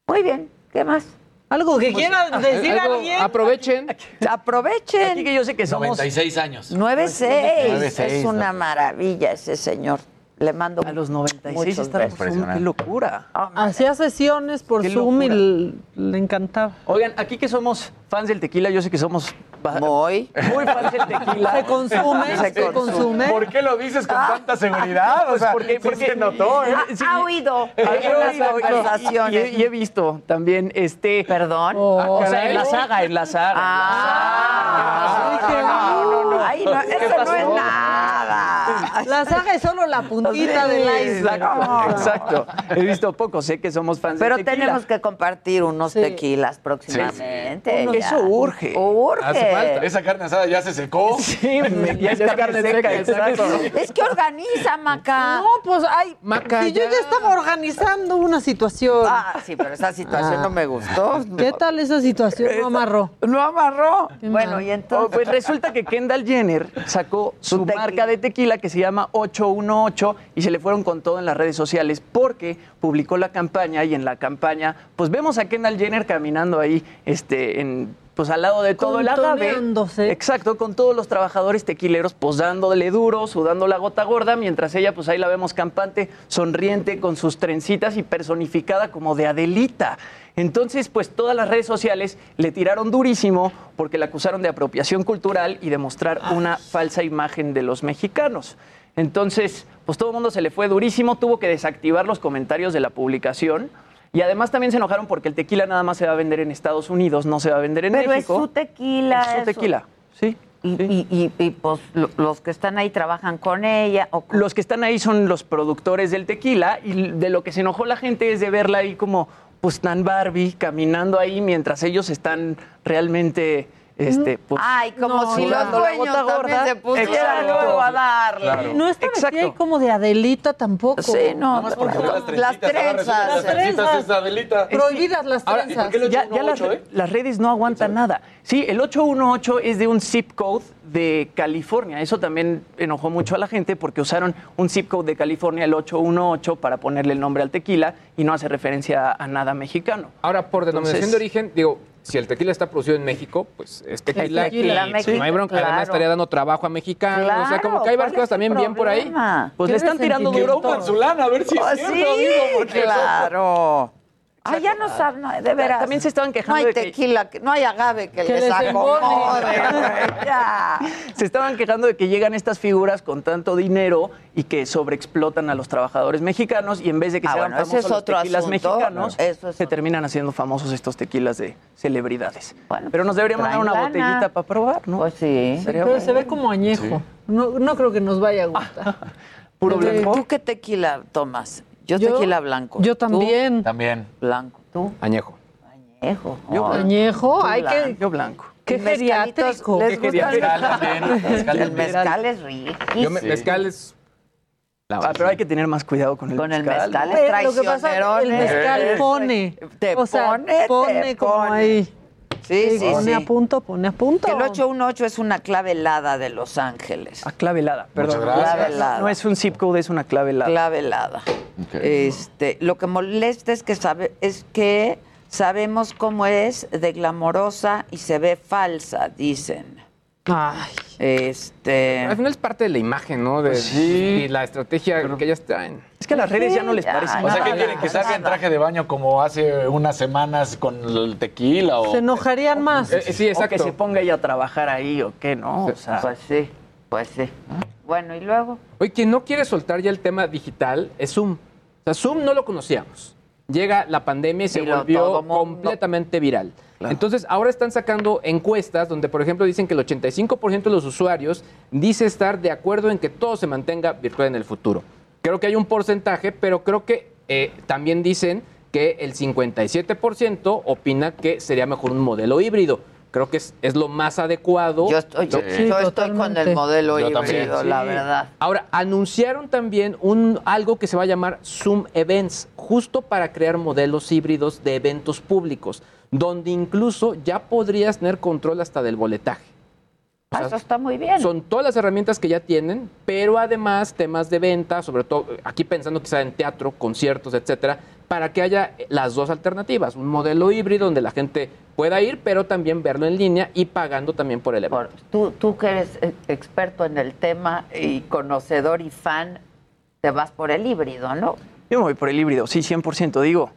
Muy bien. ¿Qué más? Algo que quieran decir algo- alguien. aprovechen. Aprovechen. Aquí que yo sé que somos 96 años. 9-6. 9-6, Es una maravilla ese señor. Le mando a los 96 muchos están besos. por Zoom, qué locura. Hacía sesiones por Qué Zoom y locura. le encantaba. Oigan, aquí que somos fans del tequila, yo sé que somos Muy. muy fans del tequila. Se consume, Se se, consume. ¿Por qué lo dices con tanta seguridad? O Pues sea, porque- porque- se notó, ¿eh? Ha, Sí. ha oído algunas conversaciones. Y, y he visto también este. Perdón. Oh. O sea, en la saga, en la saga. Ah, no, no, no. Ay, no, eso no es nada. La saga es solo la puntita del iceberg. Exacto, exacto. He visto poco, sé que somos fans Pero del tequila. tenemos que compartir unos Sí. tequilas próximamente. Uno- ya. Eso urge. Urge. Hace falta. Esa carne asada ya se secó. Sí, me- ya es carne seca, exacto. Es que organiza, Maca. No, pues ay, Maca, si yo ya. estaba organizando una situación. Ah, sí, pero esa situación Ah. no me gustó. ¿Qué tal esa situación? No amarró. No amarró. Bueno, y Oh, entonces. pues resulta que Kendall Jenner sacó su marca de tequila que se llama 818 y se le fueron con todo en las redes sociales porque publicó la campaña y en la campaña pues vemos a Kendall Jenner caminando ahí este en pues al lado de todo el agave. Exacto, con todos los trabajadores tequileros pues dándole duro, sudando la gota gorda, mientras ella pues ahí la vemos campante, sonriente con sus trencitas y personificada como de Adelita. Entonces, pues todas las redes sociales le tiraron durísimo porque la acusaron de apropiación cultural y de mostrar una falsa imagen de los mexicanos. Entonces, pues todo el mundo se le fue durísimo, tuvo que desactivar los comentarios de la publicación. Y además también se enojaron porque el tequila nada más se va a vender en Estados Unidos, no se va a vender en Pero es México. su tequila. Es su eso. tequila, sí. Y, y, y- y, pues lo- los que están ahí trabajan con ella. O con- Los que están ahí son los productores del tequila y de lo que se enojó la gente es de verla ahí como pues tan Barbie caminando ahí mientras ellos están realmente este pues Ay, como No, si los sudando la dueños gota también gorda. se pusieran Exacto. luego a darle. No está Exacto. vestida ahí como de Adelita tampoco. Sí, no. Las trenzas. Las trencitas es Adelita. Prohibidas las Ahora, ¿y trenzas. por qué lo ya, ya las, 818, eh? las redes no aguantan nada. Sí, el 818 es de un zip code de California. Eso también enojó mucho a la gente porque usaron un zip code de California, el 818, para ponerle el nombre al tequila y no hace referencia a nada mexicano. Ahora, por denominación Entonces- de origen, digo, si el tequila está producido en México, pues es tequila. tequila y mexicano, no hay bronca. claro. Además, estaría dando trabajo a mexicanos. o sea, como que hay ¿cuál varias cosas también bien por ahí. Pues le están tirando duro. pongan su lana, a ver si Oh, es cierto, sí, amigo. Porque claro. Ah, ya no saben, no, de veras. También se estaban No quejando hay de que- tequila, que- no hay agave que, Que les les acomode. Se estaban quejando de que llegan estas figuras con tanto dinero y que sobreexplotan a los trabajadores mexicanos y en vez de que Ah, se hagan bueno, ese famosos es los otro tequilas asunto. mexicanos, Eso es se otro. terminan haciendo famosos estos tequilas de celebridades. Bueno, Pero nos deberían mandar traen una lana. botellita para probar, ¿no? Pues sí. Pero se ve como añejo. No, no creo que nos vaya a gustar. Puro blanco. ¿Tú qué tequila tomas? Yo, Yo- tequila blanco. Yo ¿Tú? también. También. Blanco. ¿Tú? Añejo. Añejo. Yo Añejo, tú hay que. Yo blanco. Qué geriátrico. ¿Les Qué el geriátrico. Mezcal. Mezcal El mezcal es riquísimo. Yo me- mezcal es. Ah, pero hay que tener más cuidado con el Con el mezcal. mezcal Lo que pasa es que el mezcal ¿eh? pone. Te o sea, pone, te pone como pone. ahí. Sí, sí, pone sí. a punto, pone a punto. Que el 818 es una clave helada de Los Ángeles. Ah, clave helada, perdón. Clave helada. No es un zip code, es una clave helada. Clave helada. Este, lo que molesta es que sabe, es que sabemos cómo es de glamorosa y se ve falsa, dicen. Ay. Este. Al final es parte de la imagen, ¿no? De, Pues sí. Y la estrategia que ellas traen. Es que a las redes ya no les parece ya, O sea, nada. ¿qué quieren? ¿Que salga en traje de baño como hace unas semanas con el tequila? O... Se enojarían más. Eh, sí, O que exacto. se ponga ella a trabajar ahí o qué, ¿no? O sea, Pues sí, pues sí. Bueno, y luego. Oye, quien no quiere soltar ya el tema digital es Zoom. O sea, Zoom no lo conocíamos. Llega la pandemia y se volvió completamente viral. Entonces, ahora están sacando encuestas donde, por ejemplo, dicen que el 85% de los usuarios dice estar de acuerdo en que todo se mantenga virtual en el futuro. Creo que hay un porcentaje, pero creo que eh, también dicen que el 57% opina que sería mejor un modelo híbrido. Creo que es, es lo más adecuado. Yo estoy, yo, yo estoy con el modelo Yo híbrido, también. la Sí. verdad. Ahora, anunciaron también un, algo que se va a llamar Zoom Events, justo para crear modelos híbridos de eventos públicos, donde incluso ya podrías tener control hasta del boletaje. O Ah, sea, eso está muy bien. Son todas las herramientas que ya tienen, pero además temas de venta, sobre todo aquí pensando quizá en teatro, conciertos, etcétera, para que haya las dos alternativas, un modelo híbrido donde la gente pueda ir, pero también verlo en línea y pagando también por el evento. Tú, tú que eres eh, experto en el tema y conocedor y fan, te vas por el híbrido, ¿no? Yo me voy por el híbrido, sí, 100%. Digo,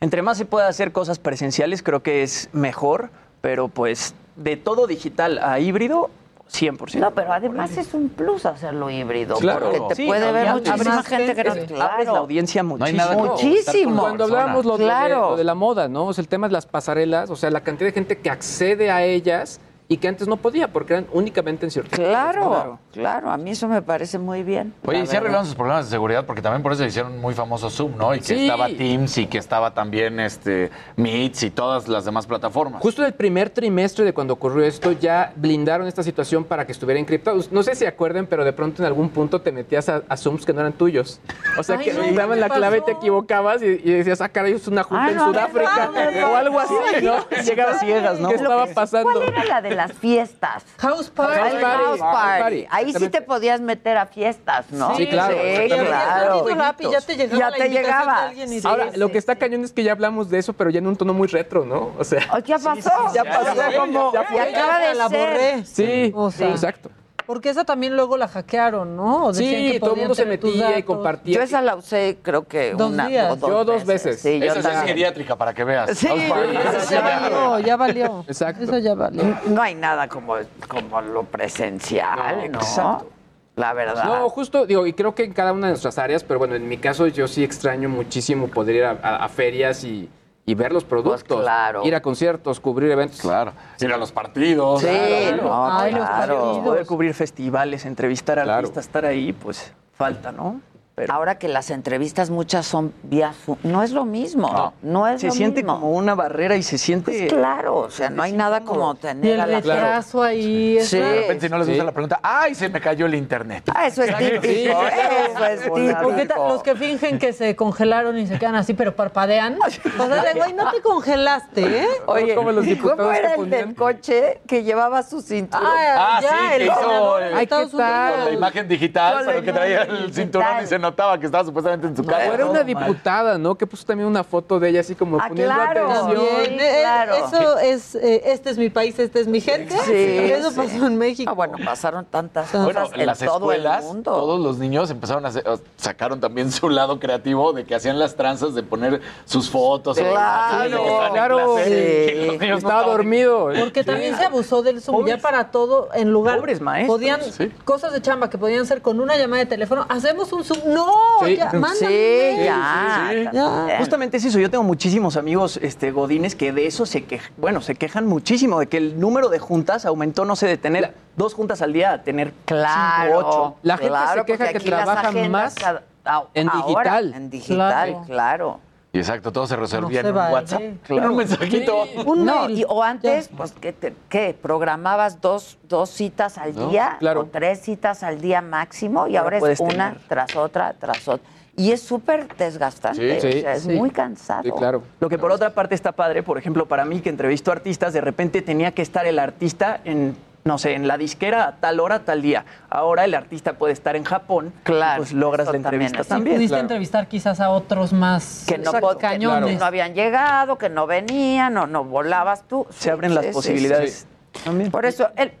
entre más se pueda hacer cosas presenciales, creo que es mejor, pero pues de todo digital a híbrido, 100%. No, pero además es un plus hacerlo híbrido, Claro. porque te Sí, puede no, ver muchísima gente que no... es- abres la audiencia muchísimo. Muchísimo. Cuando hablábamos lo, de- Claro. lo de, la moda, ¿no? O sea, el tema de las pasarelas, o sea, la cantidad de gente que accede a ellas y que antes no podía porque eran únicamente en ciertos Claro, claro, a mí eso me parece muy bien. Oye, y verdad. arreglaron sus problemas de seguridad porque también por eso se hicieron muy famosos Zoom, ¿no? Y que Sí. estaba Teams y que estaba también este Meets y todas las demás plataformas. Justo en el primer trimestre de cuando ocurrió esto, ya blindaron esta situación para que estuviera encriptado. No sé si acuerden, pero de pronto en algún punto te metías a, a Zooms que no eran tuyos. O sea, Ay, que no, te daban ¿qué la clave y te equivocabas y, y decías, ah, caray, es una junta Ay, en no, Sudáfrica no, no, no. o algo así, ¿no? Llegabas ciegas, ¿no? ¿Qué estaba pasando? ¿Cuál era la de las fiestas? House Party. House Ahí sí te podías meter a fiestas, ¿no? Sí, claro. Sí, claro. Ya te llegaba Ya la te invitación llegaba. de alguien y Ahora, sí, lo que está sí. cañón es que ya hablamos de eso, pero ya en un tono muy retro, ¿no? O sea, Oh, ya pasó. ya pasó. Ya, como- Ya acaba de la borré. Sí, O sea, exacto. Porque esa también luego la hackearon, ¿no? Sí, que todo el mundo se metía y compartía. Yo esa la usé creo que Dos una días. o dos Yo dos veces. Sí, yo Esa sí es geriátrica para que veas. Sí, esa Ya valió, ya valió. Exacto. Eso ya valió. No hay nada como, como lo presencial, ¿no? exacto. La verdad. No, justo, digo, y creo que en cada una de nuestras áreas, pero bueno, en mi caso yo sí extraño muchísimo poder ir a, a- a ferias y, y ver los productos. Pues claro. Ir a conciertos, cubrir eventos. Claro. Ir a los partidos. Sí, Claro. no, Ay, los claro. partidos. Poder cubrir festivales, entrevistar a Claro. artistas, estar ahí, pues falta, ¿no? Pero Ahora que las entrevistas muchas son vía Zoom, no es lo mismo. No, es se lo siente mismo. como una barrera y se siente... Pues claro, o sea, no hay nada como Y tener el a la retraso ahí. es Sí. De repente, si no les gusta la pregunta, ¡ay, se me cayó el internet! Ah, eso es típico, Sí. eso es típico. ¿Por qué ta- los que fingen que se congelaron y se quedan así, pero parpadean? O sea, de, güey, no te congelaste, ¿eh? Oye, como los ¿cómo era el del coche que llevaba su cinturón? Ah, Ah, ya, sí, el que hizo, eh, Ay, Estados ¿qué tal? Con la Unidos. imagen digital, Con la pero que traía el cinturón y se notaba que estaba supuestamente en su O casa. era una diputada, ¿no? Que puso también una foto de ella así como Ah, poniendo claro. atención. Bien, eh, claro. Eso es, eh, este es mi país, este es mi gente. Sí, Eso sí. pasó en México. Ah, bueno, pasaron tantas Bueno, cosas en en las todo el escuelas, mundo. todos los niños empezaron a hacer, sacaron también su lado creativo de que hacían las tranzas de poner sus fotos. Claro, claro. Sí. no Estaba dormido. Porque también se abusó del Zoom, ya para todo, en lugar... pobres maestros, Podían, sí. cosas de chamba que podían ser con una llamada de teléfono, hacemos un Zoom. ¡No! Sí. Ya, mándame Sí, ya. sí, sí. también. Justamente es eso, yo tengo muchísimos amigos este, godines que de eso se quejan, bueno, se quejan muchísimo, de que el número de juntas aumentó, no sé, de tener dos juntas al día a tener Claro. cinco, ocho. La gente claro, se queja que trabajan más cada- a- en ahora, digital. En digital, Claro. claro. Y exacto, todo se resolvía No en un. WhatsApp. Claro. Un mensajito. Un no, mail. y- o antes, pues, ¿qué, te- qué? ¿Programabas dos, dos citas al No, día? claro. O tres citas al día máximo, y Ahora ahora es puedes una tener. tras otra, tras otra. Y es súper desgastante, Sí, o sí, sea, es sí. muy cansado. Sí, claro. Lo que por otra parte está padre, por ejemplo, para mí que entrevisto artistas, de repente tenía que estar el artista en, no sé, en la disquera a tal hora, tal día. Ahora el artista puede estar en Japón, Claro, y pues logras la también entrevista es- también. Pudiste claro. entrevistar quizás a otros más Que no, Exacto. pod- que cañones. no habían llegado, que no venían, o no volabas tú. Se abren las Sí, sí, posibilidades. sí. Por eso, el,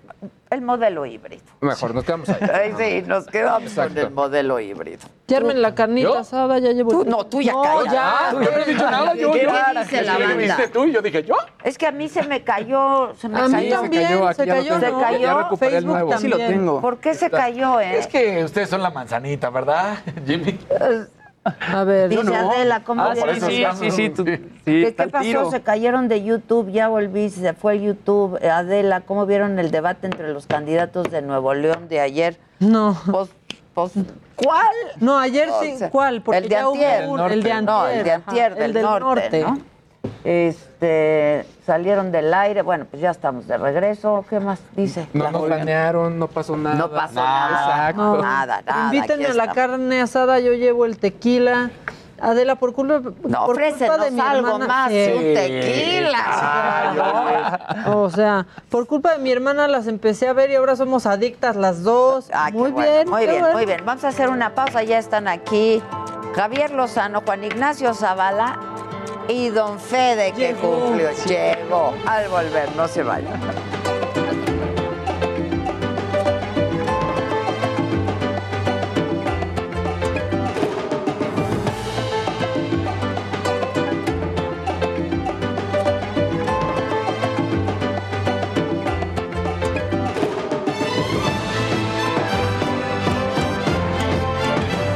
el modelo híbrido. Mejor nos quedamos ahí. Ay, sí, nos quedamos Exacto. con el modelo híbrido. Ya armen la carnita ¿Yo? asada, ya llevo. Tú, no, tú ya calla. ya. Yo no he dicho nada, yo, ¿Qué yo. dice la ¿Sí lo banda? viste tú? Y yo dije, ¿yo? Es que a mí se me cayó, se me A mí cayó. también, cayó, aquí se ya cayó, tengo. ¿no? Se cayó. Ya recuperé el Facebook nuevo. también. Sí lo tengo. ¿Por qué se cayó, eh? Es que ustedes son la manzanita, ¿verdad, Jimmy? A ver, Dice Adela, ¿cómo Ah, sí, sí, sí, sí, tú- sí, ¿Qué, qué pasó? tiro. Se cayeron de YouTube, ya volví, se fue el YouTube. Adela, ¿cómo vieron el debate entre los candidatos de Nuevo León de ayer? No. ¿cuál? No, ayer O sí. sea, ¿Cuál? Porque el de ya hubo antier. un- el de antier. No, el de ajá, antier el del, del norte, ¿no? Este, salieron del aire, bueno, pues ya estamos de regreso. ¿Qué más dice? No nos planearon, no pasó nada. No pasó nada. Exacto. No. Nada, nada. Invítenme a la carne asada, yo llevo el tequila. Adela, por culpa, No, por culpa de mi algo hermana. más, Sí. un tequila. O sea, por culpa de mi hermana las empecé a ver y ahora somos adictas las dos. Ah, muy bueno, bien, muy qué bien, bueno. muy bien. Vamos a hacer una pausa, ya están aquí Javier Lozano, Juan Ignacio Zavala y Don Fede que cumplió. Llegó al volver, no se vayan.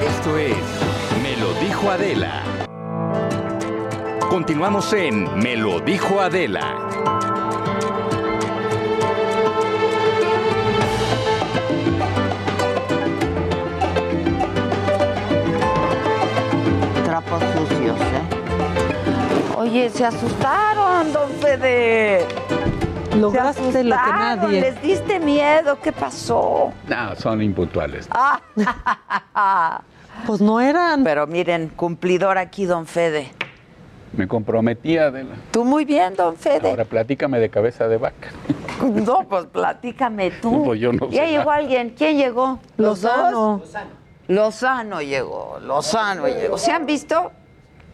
Esto es Me lo dijo Adela. Continuamos en Me lo dijo Adela. Trapos sucios, ¿eh? Oye, se asustaron, Don Fede. Lograste se lo que asustaron, nadie. Les diste miedo, ¿qué pasó? No, son impuntuales. Ah, Pues no eran. Pero miren, cumplidor aquí, Don Fede. Me comprometí, Adela. Tú muy bien, Don Fede. Ahora platícame de cabeza de vaca. No, pues platícame tú. No, pues yo no ya sé llegó nada. alguien. ¿Quién llegó? ¿Los Lozano. dos? Lozano llegó. Lozano llegó. ¿Se han visto?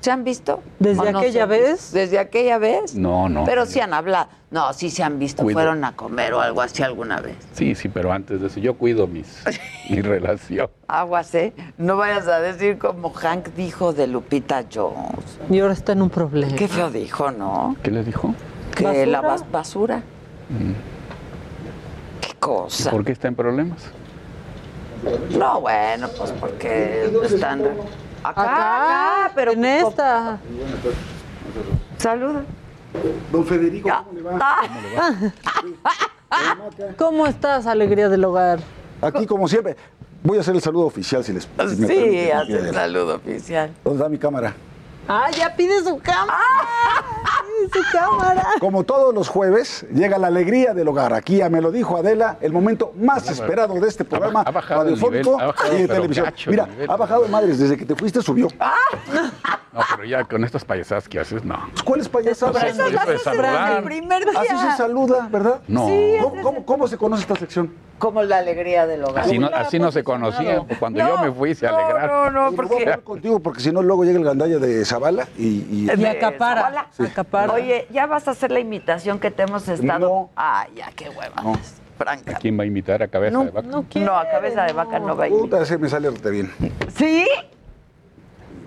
¿Se han visto? ¿Desde ¿O no aquella vez? ¿Desde aquella vez? No, no. Pero sí han hablado. No, sí se han visto. Cuido. Fueron a comer o algo así alguna vez. Sí, sí, pero antes de eso yo cuido mis, mi relación. Aguas, ¿eh? No vayas a decir como Hank dijo de Lupita Jones. Y ahora está en un problema. Qué feo dijo, ¿no? ¿Qué les dijo? Que ¿Basura? la bas- basura. Mm. Qué cosa. ¿Por qué está en problemas? No, bueno, pues porque están acá, Acá, acá, pero en esta. Saluda. Don Federico, ¿cómo le va? ¿Cómo estás, alegría del hogar? Aquí, como siempre, voy a hacer el saludo oficial si les si Sí, hace el saludo oficial. ¿Dónde está mi cámara? Ah, ya pide su cámara. Pide su cámara. Como todos los jueves, llega la alegría del hogar. Aquí ya me lo dijo Adela, el momento más esperado de este programa ha bajado radiofónico nivel, ha bajado, y de televisión. gacho Mira, nivel, ha bajado de madres, desde que te fuiste subió. No, pero ya con estas payasadas que haces, no. ¿Cuáles payasadas? Eso desde el primer Así se saluda, ¿verdad? No. ¿Cómo, cómo- cómo se conoce esta sección? Como la alegría del hogar. Así no, así no se conocía. Cuando yo me fui se No, alegraron. no, no, a porque... poner contigo porque si no luego llega el gandalla de Zabala y, y- Y acapara. Hola. Acapara. Oye, ya vas a hacer la imitación que te hemos estado... No. Ay, ya, qué hueva. No. Franca. ¿Quién va a invitar a cabeza de vaca? No, a cabeza de vaca no va a ir. Puta, ese me sale rete bien. ¿Sí?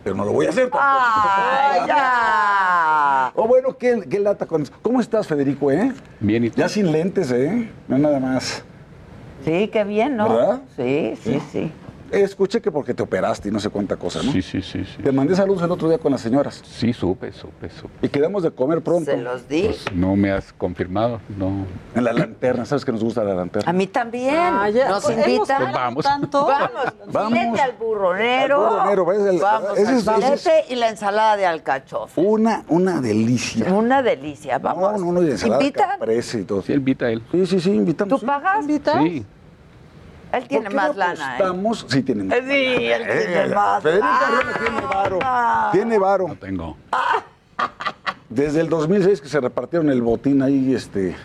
Pero no lo voy a hacer. tampoco. ¡Ay, ya! Oh, bueno, qué, qué lata con eso. ¿Cómo estás, Federico, eh? Bien, ¿y tú? Ya sin lentes, ¿eh? No nada más. Sí, qué bien, ¿no? ¿Verdad? Sí, sí, sí. Eh, escuché que porque te operaste y no sé cuánta cosa, ¿no? Sí, sí, sí, sí. Te mandé saludos el otro día con las señoras. Sí, supe, supe, supe. Y quedamos de comer pronto. Se los di. Pues no me has confirmado, no. En la lanterna, ¿sabes que nos gusta la lanterna? A mí también. Ah, ya, Nos pues, Vamos. tanto. Vamos, Vamos. filete al burronero. Al burronero, ¿ves? El- Vamos ese al es- ese es- filete y la ensalada de alcachofa. Una, una delicia. Una delicia, vamos. No, no, no, y ensalada ¿Invitan? y todo. Sí, invita a él. Sí, sí, sí, invitamos. ¿Tú pagas? Sí. Él tiene ¿Por qué más no lana, ¿eh? apostamos? Sí, tiene más. Eh, Sí, él tiene Eh, más. Federico Ah. Arriola tiene varo. Tiene varo. No tengo. Desde el 2006 que se repartieron el botín ahí este,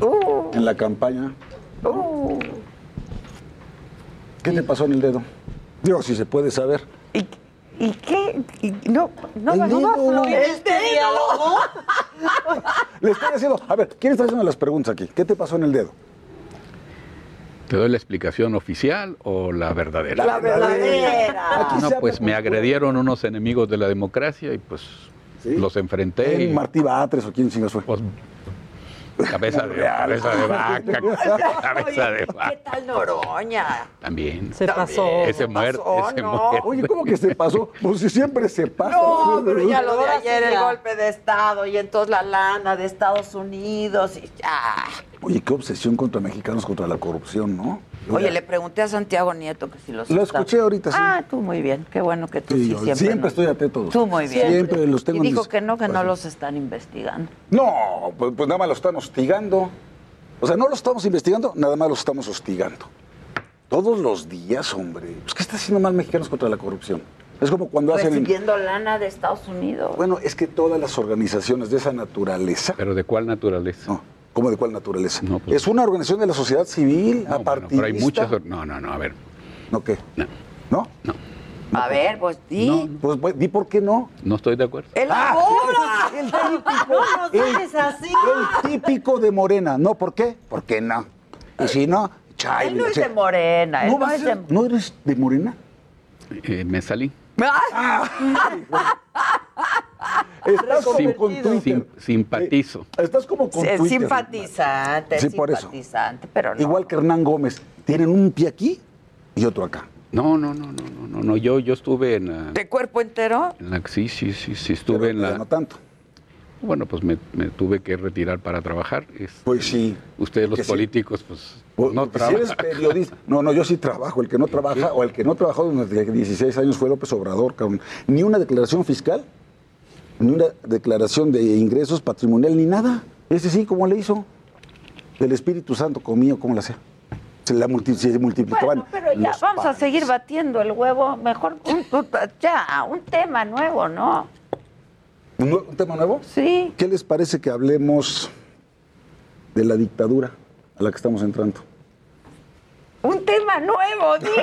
Uh, en la campaña. uh. ¿Qué te pasó en el dedo? Digo, si se puede saber. Y ¿Y qué? Y no, no, El no dedo. El este diálogo. Le estoy haciendo. A ver, ¿quién está haciendo las preguntas aquí? ¿Qué te pasó en el dedo? ¿Te doy la explicación oficial o la verdadera? La verdadera. No, pues me agredieron unos enemigos de la democracia y pues los enfrenté. ¿Quién, y, Martí Batres o quién chingas fue? pues, cabeza de, cabeza de vaca, cabeza de ¿Qué vaca. tal Noroña? También. Se pasó. Ese ese ¿no? Oye, ¿cómo que se pasó? Pues si siempre se pasa. No, pero ya lo de ayer, el golpe de Estado y entonces la lana de Estados Unidos y ya. Oye, qué obsesión contra mexicanos, contra la corrupción, ¿no? Oye, le pregunté a Santiago Nieto que si los Lo escuché ahorita, sí. Ah, tú muy bien, qué bueno que tú Sí, sí, yo siempre. siempre, no- estoy atento. Tú muy bien. Siempre los tengo Y dijo mis- que no, que no los están investigando. No, pues, pues nada más lo están hostigando. O sea, no lo estamos investigando, nada más lo estamos hostigando. Todos los días, hombre. Pues, ¿Qué está haciendo mal mexicanos contra la corrupción? Es como cuando hacen... Recibiendo lana de Estados Unidos. Bueno, es que todas las organizaciones de esa naturaleza... ¿Pero de cuál naturaleza? No, ¿cómo de cuál naturaleza? No, pues- Es una organización de la sociedad civil, No, bueno, pero hay muchas. No, no, no, a ver. ¿No qué? No, ¿No? no. a ver, pues di. Pues, pues, di por qué no. No estoy de acuerdo. ¡Elabora! El típico, No el- así. el típico de Morena. ¿No? ¿Por qué? ¿Por qué no? Y si no, chay, Él no es de Morena, él ¿No, no es de... ¿No eres de Morena? Eh, me salí. Estás como con Twitter. sim- simpatizo. Estás como con Twitter. simpatizante, es Sí, por eso. simpatizante, pero no. Igual que Hernán Gómez. Tienen un pie aquí y otro acá. No, no, no, no, no, no, no. Yo, yo estuve en la, ¿De cuerpo entero? en la- sí, sí, sí, sí, estuve Pero en la. No tanto. Bueno, pues me, me tuve que retirar para trabajar. Es- Pues sí. ustedes los sí. políticos, pues No si eres periodista. No, no, yo sí trabajo. El que no trabaja, o el que no trabajó desde 16 años fue López Obrador, cabrón. Ni una declaración fiscal, ni una declaración de ingresos patrimonial, ni nada. Ese sí, ¿cómo le hizo? El Espíritu Santo comía, ¿cómo le hacía? Se, la multi- se multiplicaban. Bueno, pero ya los vamos a seguir batiendo el huevo. Mejor un, ya, un tema nuevo, ¿no? ¿Un, un tema nuevo? Sí. ¿Qué les parece que hablemos de la dictadura a la que estamos entrando? Un tema nuevo, dije.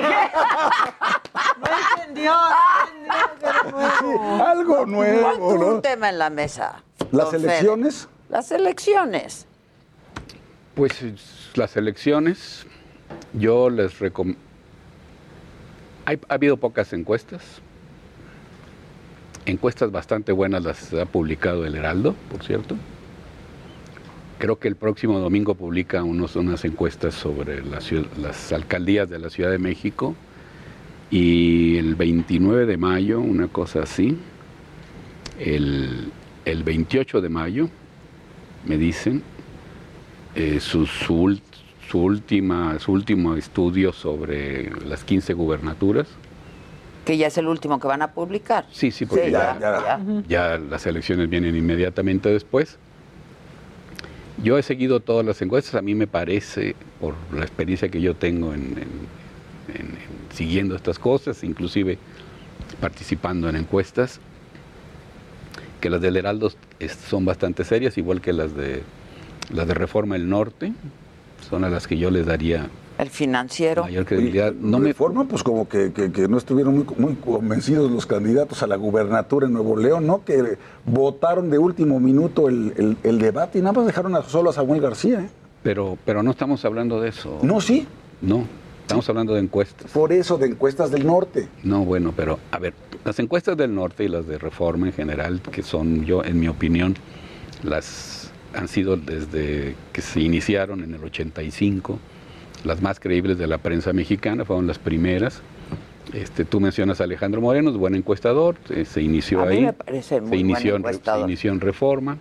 No entendió, no entendió que era nuevo. Algo nuevo, un tema en la mesa. Las elecciones. Las elecciones. Pues las elecciones, yo les recomiendo. Ha habido pocas encuestas. Encuestas bastante buenas las ha publicado el Heraldo, por cierto. Creo que el próximo domingo publica unos, unas encuestas sobre la las alcaldías de la Ciudad de México. Y el 29 de mayo, una cosa así, el, el 28 de mayo, me dicen, eh, su, su, su última, su último estudio sobre las 15 gubernaturas. Que ya es el último que van a publicar. Sí, sí, porque Sí, ya, ya, ya. ya las elecciones vienen inmediatamente después. Yo he seguido todas las encuestas, a mí me parece, por la experiencia que yo tengo en, en- en- en siguiendo estas cosas, inclusive participando en encuestas, que las del Heraldo son bastante serias, igual que las de las de Reforma del Norte, son a las que yo les daría El financiero. mayor credibilidad. No me, forma, pues como que, que- que no estuvieron muy, muy convencidos los candidatos a la gubernatura en Nuevo León, ¿no? Que votaron de último minuto el, el- el debate y nada más dejaron a, solo a Samuel García, ¿eh? pero, pero no estamos hablando de eso. No, sí. No, estamos hablando de encuestas. Por eso, de encuestas del norte. No, bueno, pero a ver, las encuestas del norte y las de reforma en general, que son yo, en mi opinión, las han sido desde que se iniciaron en el 85, las más creíbles de la prensa mexicana, fueron las primeras. Este, tú mencionas a Alejandro Moreno, es buen encuestador, eh, se inició A mí ahí, me parece muy se, inició buen en, se inició en reforma.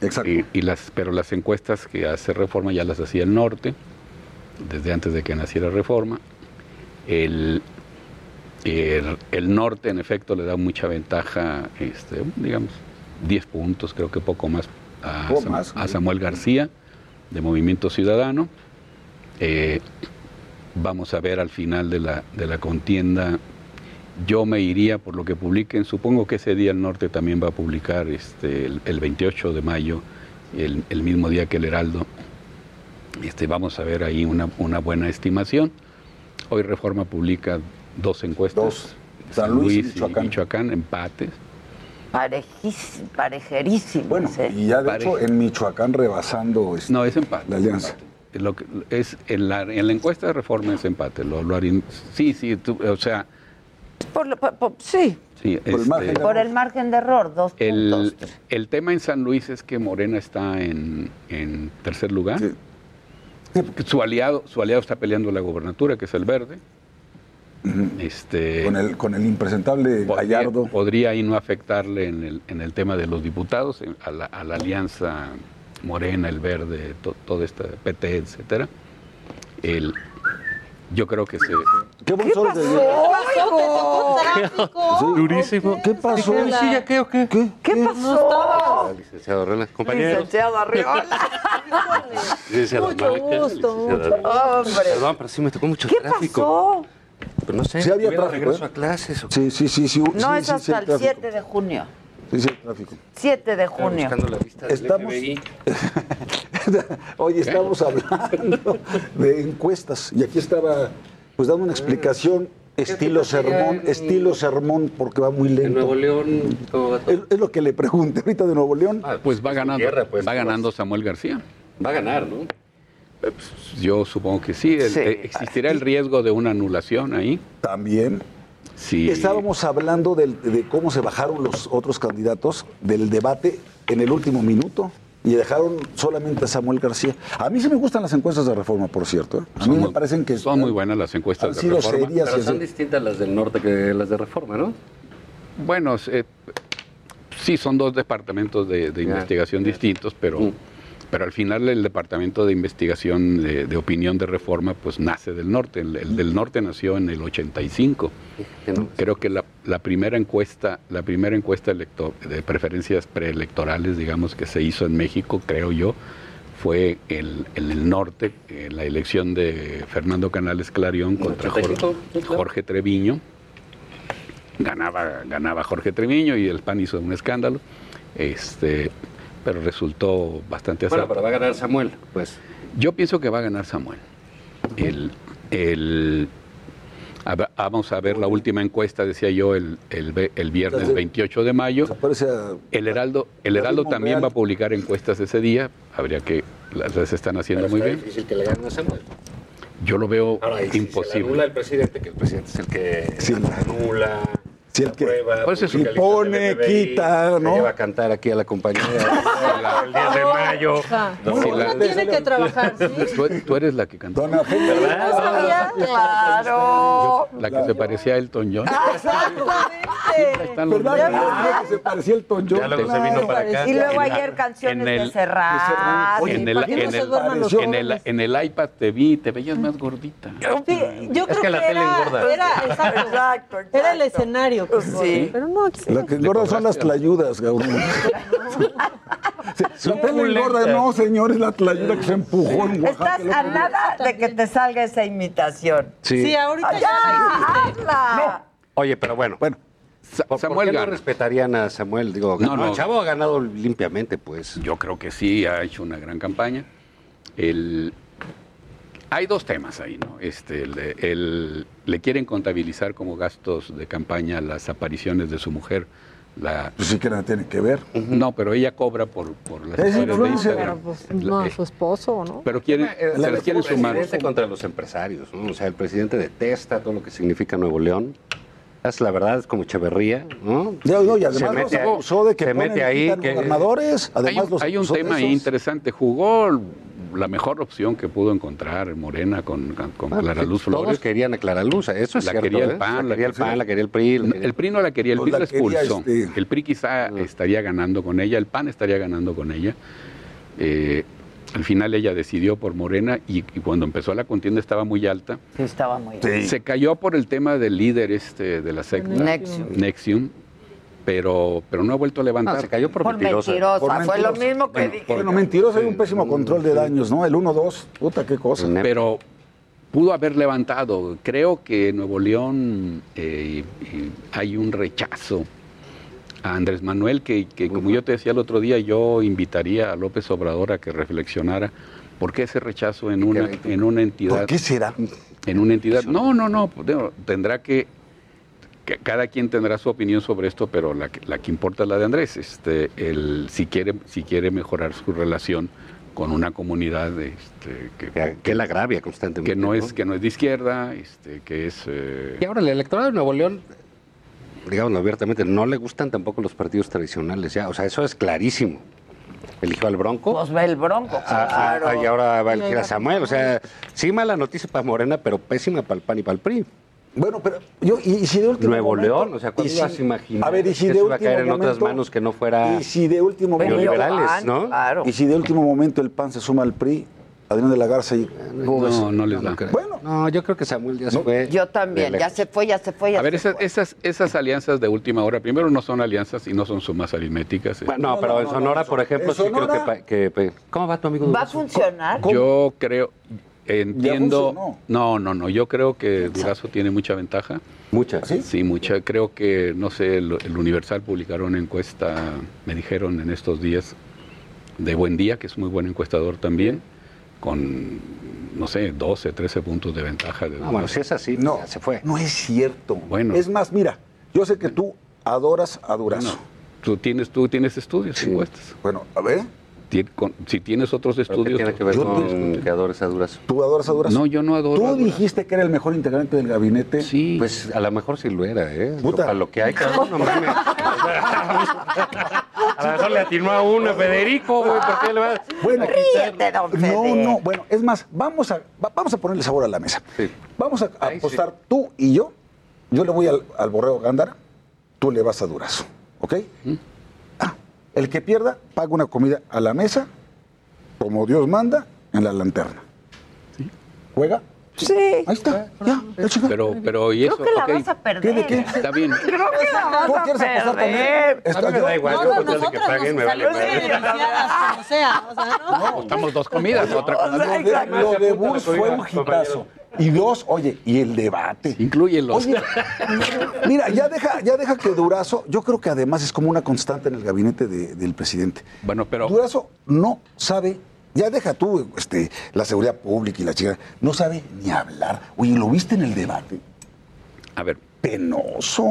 Exacto. Y, y las, pero las encuestas que hace reforma ya las hacía el norte, desde antes de que naciera reforma. El, el, el norte, en efecto, le da mucha ventaja, este, digamos, 10 puntos, creo que poco más, a, Poco Sam- más, a sí. Samuel García, de Movimiento Ciudadano. Eh, vamos a ver al final de la, de la contienda. Yo me iría por lo que publiquen. Supongo que ese día el norte también va a publicar este, el, el 28 de mayo, el, el mismo día que el Heraldo. Este, vamos a ver ahí una, una buena estimación. Hoy Reforma publica dos encuestas. San Luis y Michoacán. empates. Parejísimo, parejerísimo. Bueno, y ya de hecho en Michoacán rebasando este, No, es empate. la alianza. Lo que, es en la, en la encuesta de reforma es empate. Lo, lo harían- sí, sí, tú- o sea, Por lo- por- por- sí, sí, este, por el margen de error, dos el, puntos. el tema en San Luis es que Morena está en, en tercer lugar. Que Su aliado, su aliado está peleando la gobernatura, que es el verde. Este, Con el, con el impresentable Gallardo. podría ahí no afectarle en el, en el tema de los diputados, en- a la, a la alianza Morena, el Verde, to- todo este PT, etcétera. El, yo creo que se... ¿Qué buen sol de- Durísimo. ¿Qué pasó? Ya qué o qué? ¿Qué? ¿Qué pasó? Licenciado Arreola, compañeros. Licenciado Arriola. Licenciado Mucho gusto, licenciado- mucho- Hombre. Perdón, pero sí me tocó mucho ¿Qué tráfico. pasó? Pero no sé, Sí había ¿hubiera tráfico, regreso ¿eh? a clases o Sí, sí, sí. sí, No, sí, es sí, hasta el tráfico. 7 de junio. Tráfico. 7 de junio. buscando la lista del Estamos-. Oye, estamos hablando de encuestas y aquí estaba pues dando una explicación estilo sermón, en- estilo sermón porque va muy lento. En Nuevo León, ¿cómo va todo? Es, es lo que le pregunté ahorita de Nuevo León. Pues va ganando, tierra, pues, va ¿qué ganando Samuel García. Va a ganar, ¿no? Yo supongo que Sí. eh, existirá el riesgo de una anulación ahí. También. Sí. Estábamos hablando del- de cómo se bajaron los otros candidatos del debate en el último minuto y dejaron solamente a Samuel García. A mí sí me gustan las encuestas de reforma, por cierto. ¿eh? A mí Son me muy- parecen que son muy buenas las encuestas han de sido reforma. serias y Pero así. son distintas las del norte que las de reforma, ¿no? Bueno, eh, sí, son dos departamentos de, de investigación distintos, pero, Mm. Pero al final el departamento de investigación de, de opinión de reforma pues nace del norte. El, el del norte nació en el 85. Creo que la, la primera encuesta, la primera encuesta electo- de preferencias preelectorales, digamos, que se hizo en México, creo yo, fue el- en el norte, en la elección de Fernando Canales Clarión contra Jorge, 85, sí, claro. Jorge Treviño. Ganaba, ganaba Jorge Treviño y el PAN hizo un escándalo. Este, pero resultó bastante Bueno, acertado. pero va a ganar Samuel, pues. Yo pienso que va a ganar Samuel. El, el- a vamos a ver la última encuesta, decía yo, el, el, ve- el viernes 28 de mayo. El Heraldo, el Heraldo también va a publicar encuestas ese día. Habría que, las las están haciendo muy está bien. difícil que le gane a Samuel. Yo lo veo Ahora, y si se imposible. anula el presidente, que el presidente es el que anula, Sí, el que aprueba, Pues listas impone, quita, se ¿no? lleva a cantar aquí a la compañía el 10 de mayo. La- tiene que trabajar, ¿sí? Tú, tú eres la que cantó. Dona sabía, claro. La que se parecía a Elton John. Exactamente. ¿Verdad que se parecía el John? Ya luego se vino para acá. Y luego En la- ayer canciones de Serrat. En el, iPad te vi, te veías más gordita. Sí, yo creo que la tele era, era el escenario. Sí. Pero no, La que engorda son las tlayudas. Sí, La tele engorda, no, señor, es la tlayuda que se empujó en Oaxaca. Estás a nada de que te salga esa imitación. Sí. Sí, ahorita ya la hazla. Oye, pero bueno. Bueno, ¿Por, Samuel por qué no respetarían a Samuel? Digo, No, no, no. el chavo ha ganado limpiamente, pues. Yo creo que sí, ha hecho una gran campaña. El- hay dos temas ahí, ¿no? Este, el, el- le quieren contabilizar como gastos de campaña las apariciones de su mujer. La, pues sí que nada tiene que ver. no, pero ella cobra por, por las Es historias de influencer. Pero Instagram. pues no, a su esposo, ¿no? Pero quieren, se las quieren sumar. presidente contra los empresarios, ¿no? O sea, el presidente detesta todo lo que significa Nuevo León. Es la verdad, es como Echeverría, ¿no? No, y Se además los mete ahí- acusó de que se ponen mete ahí quitan que-. Hay Además, un, los hay un tema ahí esos. interesante. Jugó la mejor opción que pudo encontrar Morena con, con Ah, Clara Luz Todos Flores. querían a Clara Luz, eso es La cierto. quería el ¿eh? PAN, La la quería el PAN, la quería el PRI. la quería- El PRI no la quería, el Pues PRI la la expulsó. este- El PRI quizá estaría ganando con ella, el PAN estaría ganando con ella. Eh, al final ella decidió por Morena y, y cuando empezó la contienda estaba muy alta. Sí, estaba muy Sí. Se cayó por el tema del líder este de la secta, Nexium. Nexium, pero, pero no ha vuelto a levantar. No, se cayó por, Por mentirosa. mentirosa. Por Fue lo mentirosa. mismo que Bueno, dije. Bueno, mentiroso, hay un pésimo control de daños, ¿no? El 1-2, puta, qué cosa. pero pudo haber levantado. Creo que en Nuevo León eh, hay un rechazo a Andrés Manuel que, que, como yo te decía el otro día, yo invitaría a López Obrador a que reflexionara por qué ese rechazo en una, en una entidad. ¿Por qué será? En una entidad. No, no, no. Tendrá que. que cada quien tendrá su opinión sobre esto, pero la, que- la que importa es la de Andrés. Este, el, si, quiere, si quiere mejorar su relación con una comunidad este, que, que la agravia constantemente. que no, es, que no es de izquierda, este, que es... eh, Y ahora el electorado de Nuevo León, digámoslo abiertamente, no le gustan tampoco los partidos tradicionales ya. O sea, eso es clarísimo. Eligió al Bronco. Pues ve el bronco, Ah, ah, claro. y ahora va a elegir a Samuel. O sea, sí mala noticia para Morena, pero pésima para el PAN y para el PRI. Bueno, pero yo, y, y si de último Nuevo momento- León, o sea, ¿cuándo si- a imaginar A ver, y si que de iba a último caer en otras manos que no fuera Y si de último momento. neoliberales, ¿no? Y si de último momento el PAN se suma al PRI, Adrián de la Garza y. No, no les da. Bueno, no, yo creo que Samuel ya se fue. Yo también, ya se fue, ya se fue, ya A ver, esas, esas, esas alianzas de última hora, primero no son alianzas y no son sumas aritméticas. este. No, pero en Sonora, por ejemplo, sí creo que, Sonora- pa- que- pe- ¿Cómo va tu amigo? ¿Va a funcionar? Yo creo, entiendo. No, no, no. Yo creo que Durazo tiene mucha ventaja. ¿Mucha? Sí, mucha. Creo que, no sé, el, el Universal publicaron una encuesta, me dijeron en estos días, de Buen Día, que es muy buen encuestador también, con, no sé, 12, 13 puntos de ventaja. De Ah, bueno, si es así, No, ya se fue. No es cierto. Bueno. Es más, mira, yo sé que tú adoras a Durazo. Tú tienes, tú tienes estudios, encuestas. Bueno, a ver. Si tienes otros estudios. tiene que ver yo con te- que adores a Durazo? ¿Tú adoras a Durazo? No, yo no adoro. Tú a dijiste que era el mejor integrante del gabinete. Sí. Pues a lo mejor sí lo era, ¿eh? Puta. Para lo que hay, cabrón, no mames. A lo mejor le atinó a uno, Federico, güey, ¿por qué le va Bueno, Ríete, don. No, no, bueno, es más, vamos a, va- vamos a ponerle sabor a la mesa. Vamos a, a apostar tú y yo. Yo le voy al, al borrego Gándara, tú le vas a Durazo, ¿ok? Ah, el que pierda paga una comida a la mesa, como Dios manda, en la lanterna. ¿Juega? Sí. Ahí está, ya, ya chica. Pero, pero, ¿y eso? Creo que la Ok. vas a perder. ¿Qué de qué? Está bien. Creo que la vas ¿Tú a quieres apostar también? perder. Está- A mí me da igual, No, yo no, con tal de que paguen, me nos vale como sea. O sea, ¿no? Estamos dos comidas, otra con Lo de, Bus fue un hitazo. Y dos, oye, y el debate. Incluyenlos. Oye, mira, ya deja, ya deja que Durazo, yo creo que además es como una constante en el gabinete de- del presidente. Bueno, pero. Durazo no sabe, ya deja tú este, la seguridad pública y la chica, no sabe ni hablar. Oye, ¿lo viste en el debate? A ver, Penoso.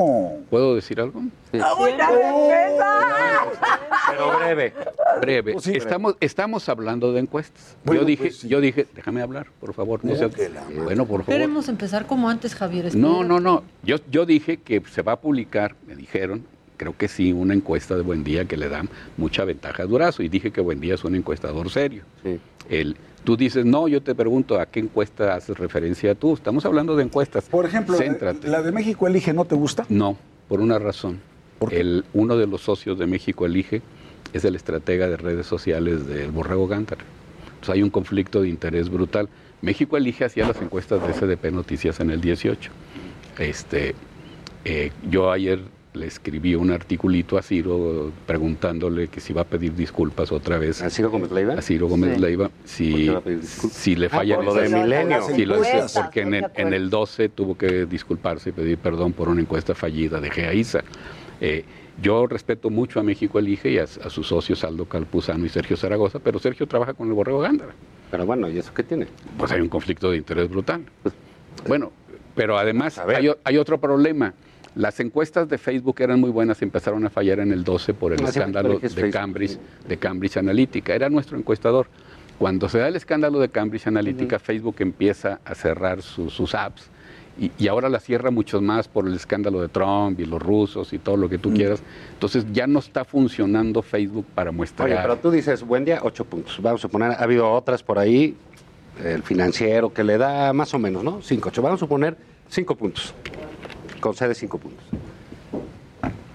¿puedo decir algo? ¡Una defensa! Pero breve. Breve. Pues sí, breve. estamos, estamos hablando de encuestas. Bueno, yo dije, pues sí. yo dije, déjame hablar, por favor. no No, seas- que la madre. bueno, por favor. Queremos empezar como antes, Javier. No, no, no. Yo, yo dije que se va a publicar, me dijeron, creo que sí, una encuesta de Buen Día que le da mucha ventaja a Durazo. Y dije que Buen Día es un encuestador serio. Sí. El, tú dices, no, yo te pregunto, ¿a qué encuesta haces referencia tú? Estamos hablando de encuestas. Por ejemplo, Céntrate. la de México Elige, ¿no te gusta? No, por una razón. El, uno de los socios de México Elige es el estratega de redes sociales del Borrego Gántara. Entonces hay un conflicto de interés brutal. México Elige hacía las encuestas de SDP Noticias en el 18. Este, eh, yo ayer le escribí un articulito a Ciro preguntándole que si va a pedir disculpas otra vez. ¿A Ciro Gómez Leiva? A Ciro Gómez Sí. ¿Por si, qué va a pedir disculpas? si le Ah, falla por lo de Milenio. si lo- Encuestas, porque en el, en el 12 tuvo que disculparse y pedir perdón por una encuesta fallida de Geaiza. Eh, yo respeto mucho a México Elige y a, a sus socios Aldo Calpuzano y Sergio Zaragoza, pero Sergio trabaja con el Borrego Gándara. Pero bueno, ¿y eso qué tiene? Pues hay un conflicto de interés brutal. Bueno, pero además hay, hay otro problema. Las encuestas de Facebook eran muy buenas y empezaron a fallar en el 12 por el escándalo pero ¿qué es de? Cambridge, de Cambridge Analytica. Era nuestro encuestador. Cuando se da el escándalo de Cambridge Analytica, Facebook empieza a cerrar su- sus apps y, y ahora la cierra muchos más por el escándalo de Trump y los rusos y todo lo que tú quieras. Entonces ya no está funcionando Facebook para muestrar. Oye, pero tú dices, buen día, ocho puntos. Vamos a poner, ha habido otras por ahí, el financiero que le da más o menos, ¿no? Cinco, ocho. Vamos a poner cinco puntos. Concede cinco puntos.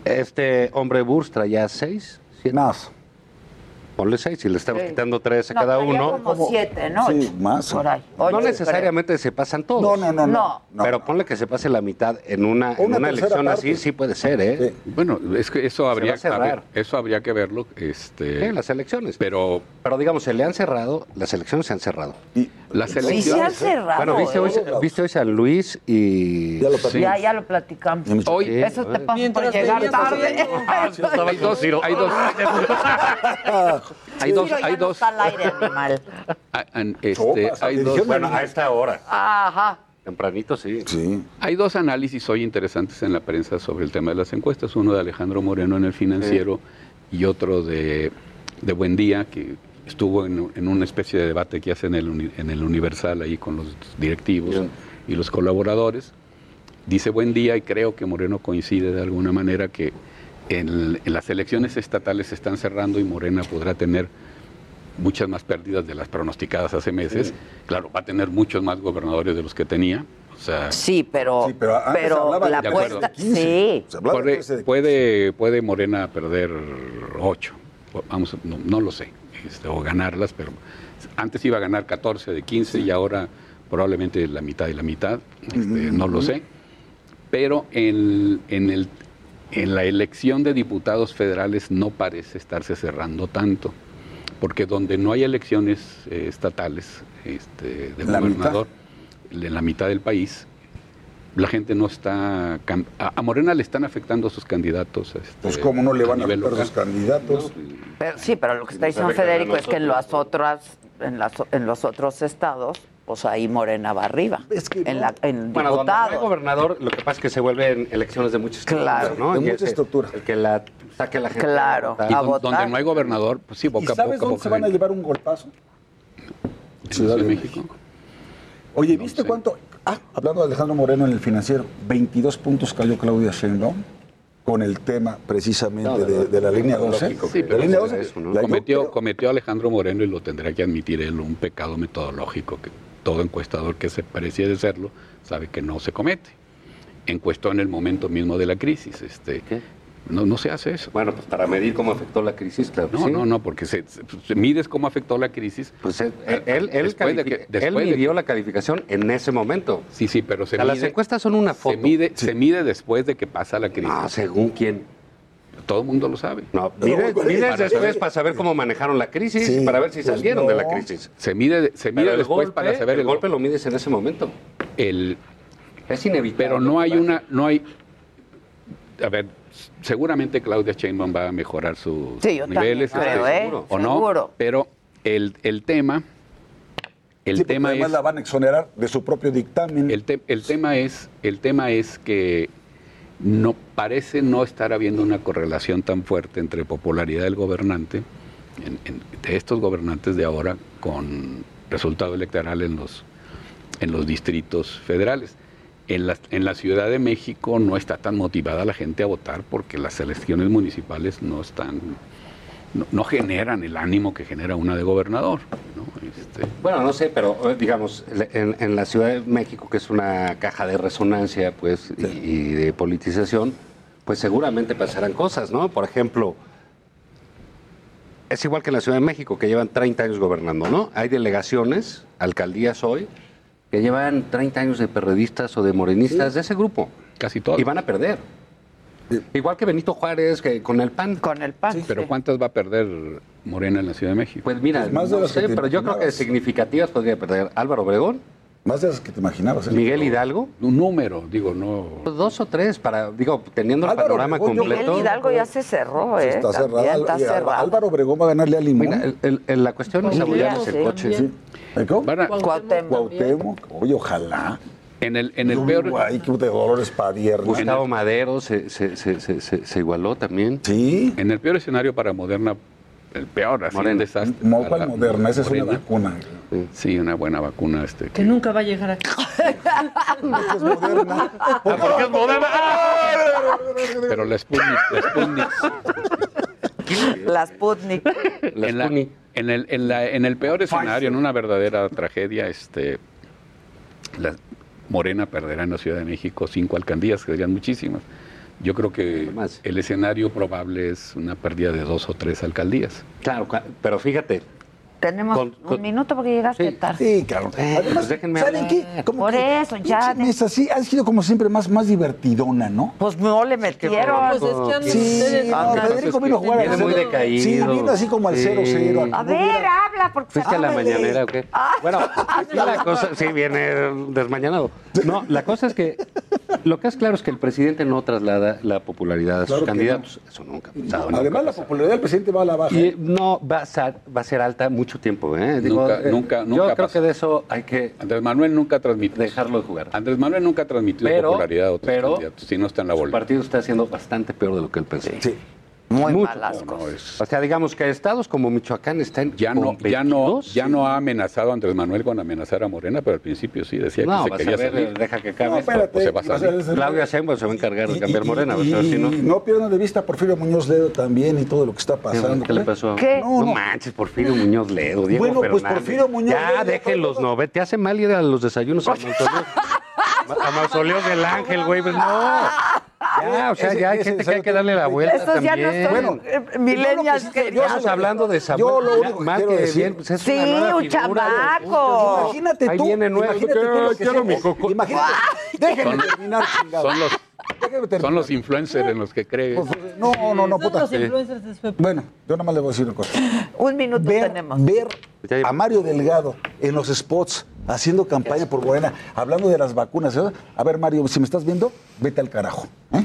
Este hombre Burs traía seis, siete. Más. Ponle seis y le estamos Sí. quitando tres a No, cada uno. como siete, ¿no? Sí, más. Por ahí. No necesariamente se pasan todos. No, no, no, no. No. pero ponle que se pase la mitad en una, en Una elección parte. así, sí puede ser, ¿eh? Bueno, es que eso habría, va a cerrar. a ver, eso habría que verlo. Este, Sí, las elecciones. pero Pero digamos, se le han cerrado, las elecciones se han cerrado. Y, las Sí, se han elecciones... cerrado. Bueno, viste hoy, ¿eh? viste hoy San Luis y... Ya lo Sí. Ya, ya lo platicamos. Hoy, Sí. Eso te pasa por llegar tarde. hay dos, hay dos, hay dos, hay no dos, está al aire, animal. ah, este, hay dos, Bueno, a esta hora. Ajá. Tempranito, sí. Sí. Hay dos análisis hoy interesantes en la prensa sobre el tema de las encuestas, uno de Alejandro Moreno en el financiero y otro de, de Buendía, que estuvo en, en una especie de debate que hace en en el Universal ahí con los directivos Bien. y los colaboradores. Dice Buendía y creo que Moreno coincide de alguna manera que en, en las elecciones estatales se están cerrando y Morena podrá tener muchas más pérdidas de las pronosticadas hace meses. Claro, va a tener muchos más gobernadores de los que tenía. O sea, Sí, pero, Sí, pero hablaba la de apuesta, 15. sí. Se hablaba de puede, 13 de puede, puede Morena perder ocho. Vamos, no, no lo sé. este, o ganarlas, pero antes iba a ganar 14 de 15 y ahora probablemente la mitad y la mitad. este, no lo sé. Pero en, en, el, en la elección de diputados federales no parece estarse cerrando tanto. Porque donde no hay elecciones eh, estatales este, de La gobernador, en la mitad del país, la gente no está... A, a Morena le están afectando sus candidatos. este, Pues cómo no le van a afectar local. sus candidatos. Pero, sí, pero lo que está diciendo a Federico es que en las otras, en, las, en los otros estados, pues ahí Morena va arriba. Es que en, no. la, en Bueno, donde no hay gobernador, lo que pasa es que se vuelven elecciones de mucha estructura, Claro. ¿no? De Y mucha estructura. El que la saque la gente. Claro. a votar. Y a don- votar. donde no hay gobernador, pues sí, ¿Y boca a sabes boca. dónde boca se van a llevar un golpazo? en Ciudad de de México. Oye, No ¿viste sé. cuánto? Ah, hablando de Alejandro Moreno en el financiero, 22 puntos cayó Claudia Sheinbaum con el tema precisamente No, de de, lo- de la línea lo 12. lógico de que la línea ser 12. eso, ¿no? la- yo Cometió, cometió Alejandro Moreno, y lo tendrá que admitir él, un pecado metodológico que todo encuestador que se pareciera serlo sabe que no se comete. Encuestó en el momento mismo de la crisis. Este, ¿Qué? no, no se hace eso. Bueno, pues para medir cómo afectó la crisis, claro. No, sí. no, no, porque se, se- se mides cómo afectó la crisis. Pues él, él, él, Después de él de midió que- la calificación en ese momento. Sí, sí, pero se O sea, las encuestas son una se foto. mide, se mide después de que pasa la crisis. No, según quién. Todo el mundo lo sabe. No, para después saber- para saber cómo manejaron la crisis Sí, y para ver si pues salieron de la crisis. Se mide, se mide después golpe, para saber el el, golpe lo mides en ese momento. el- Es inevitable. Pero no hay una, no hay, a ver, seguramente Claudia Sheinbaum va a mejorar sus Sí, yo también niveles, creo, este, ¿eh? o no, Seguro. pero el, el tema, el Sí, tema además es, la van a exonerar de su propio dictamen. el, te- el tema es, el tema es que no parece no estar habiendo una correlación tan fuerte entre popularidad del gobernante, en- en- de estos gobernantes de ahora, con resultado electoral en los, en los distritos federales. En la, en la Ciudad de México no está tan motivada la gente a votar porque las elecciones municipales no están, no, no generan el ánimo que genera una de gobernador. ¿no? Este, Bueno, no sé, pero eh, digamos, en, en la Ciudad de México, que es una caja de resonancia, pues, y, y de politización, pues seguramente pasarán cosas, ¿no? Por ejemplo, es igual que en la Ciudad de México, que llevan 30 años gobernando, ¿no? Hay delegaciones, alcaldías hoy, que llevan 30 años de perredistas o de morenistas de ese grupo. Casi todos. Y van a perder. Igual que Benito Juárez, que con el PAN. Con el PAN. Pero sí. ¿cuántas va a perder Morena en la Ciudad de México? Pues mira, Pues más de no las que sé, pero yo creo que significativas podría perder Álvaro Obregón, Más de las que te imaginabas. ¿eh? Miguel Hidalgo, Un número, digo, no. dos o tres para, digo, teniendo el Álvaro panorama Obregón, completo. Miguel Hidalgo ya se cerró, ¿eh? Está cerrado. Está cerrado. Álvaro Obregón va a ganarle a Limón. Mira, el- la cuestión es sí. el coche. Sí. ¿Eh, cómo? Cuauhtémoc. Cuauhtémoc. Oye, ojalá. En el, en el peor. de Dolores Padierna. Gustavo Madero se, se, se, se, se- se igualó también. Sí. En el peor escenario para Moderna, el peor, así Morena. un desastre. Mo- para ¿cuál la- moderna? Esa es una vacuna. Sí, una buena vacuna. Este, Que que- nunca va a llegar aquí. Esta es moderna. porque es moderna. pero la Sputnik, la Sputnik, La Sputnik. La en, la- en el, en, la- en el peor escenario, en una verdadera tragedia, este, la Morena perderá en la Ciudad de México cinco alcaldías, que serían muchísimas. Yo creo que el escenario probable es una pérdida de dos o tres alcaldías. Claro, pero fíjate, Tenemos Con- con- un minuto porque llegaste Sí. tarde. Sí, claro. Además, pues déjenme ¿saben hablar. qué? Como Por que eso, ya pinche de- mesa, sí, ha sido como siempre más, más divertidona, ¿no? Pues no le metieron. Pues es que Sí, ustedes no, andan- Federico vino a jugar viene al muy cero. decaído. Sí, vino así como al Sí. 0-0. A ver, habla, porque ¿Fuiste a la mañanera o qué? Bueno, aquí la cosa, sí, viene desmañanado. No, la cosa es que Lo que es claro es que el presidente no traslada la popularidad a Claro sus que candidatos. Eso nunca ha pasado. nunca Además, la popularidad del presidente va a la baja. Y no va a ser, va a ser alta mucho tiempo, ¿eh? Digo, nunca, eh, nunca, Yo nunca creo pasa. que de eso hay que Andrés Manuel nunca transmitió. dejarlo de jugar. Andrés Manuel nunca ha transmitido Pero- popularidad a otros pero candidatos, si no está en la bola. partido está haciendo bastante peor de lo que él pensó. Sí. Muy Mucho. malas No, no, cosas. es- O sea, digamos que estados como Michoacán están ya no, ya no, ya no ha amenazado a Andrés Manuel con amenazar a Morena, pero al principio sí decía No, que se quería a ver, salir. deja que acabe No, espérate. pues se va a vas salir. ver- Claudia Sheinbaum se va a encargar de cambiar y- Morena, y- si no... no pierdan de vista a Porfirio Muñoz Ledo también y todo lo que está pasando. ¿Qué le pasó? ¿Qué? No, No, no. manches, Porfirio Muñoz Ledo, Diego Bueno, pues. Porfirio Muñoz Ya, Ledo, dejen los todo. novetes. Te hace mal ir a los desayunos a. a mausoleos del ángel, güey. Pues no. Ya, o sea, Ese- ya hay gente que hay que darle la vuelta Estos ya no también. son Bueno, eh, lo que sí yo Estamos hablando de Samuel. Yo lo único que quiero decir- pues es Sí, una nueva un figura. chamaco. Imagínate Ahí tú. viene nuevo. Imagínate tú lo que Quiero mi somos. coco. Imagínate. Déjenme Son- terminar, chingado. Son los, Déjenme terminar. son los influencers en los que cree. Por favor. No, no, no, Son puta. los influencers de su Bueno, yo nada más le voy a decir una cosa. Un minuto Ver, tenemos. ver a Mario Delgado en los spots haciendo campaña por Morena, hablando de las vacunas. ¿eh? A ver, Mario, si me estás viendo, vete al carajo. ¿eh?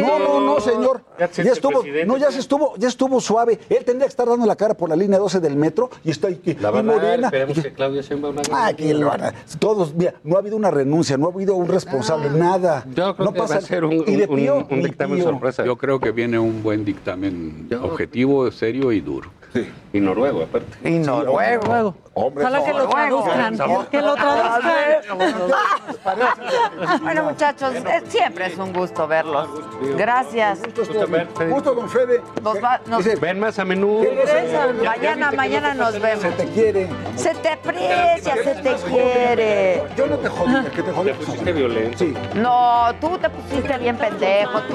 No, no, no, señor. Ya estuvo, presidente, no, ya pues. se estuvo, ya estuvo suave. Él tendría que estar dando la cara por la línea 12 del metro y está ahí La y van a dar, Morena. esperemos que Claudia Sheinbaum haga Ah, que lo van a- Todos, mira, no ha habido una renuncia, no ha habido un responsable, nada. Yo creo no que va a ser un, y de un- dictamen sorpresa. Yo creo que viene un buen dictamen objetivo, serio y duro. Y noruego, aparte. Y Noruego. Hombre, Ojalá que lo Noruego. Traduzcan. Que lo traduzcan. Bueno, muchachos, siempre es un gusto verlos. Gracias. Gusto, don Fede. Nos va- nos- Dice, Ven más a menudo. Mañana, mañana nos vemos. se te quiere. Se te aprecia, se te quiere. Yo no te jodí, que te jodí. Te pusiste violento. Sí. No, tú te pusiste bien pendejo. Tú...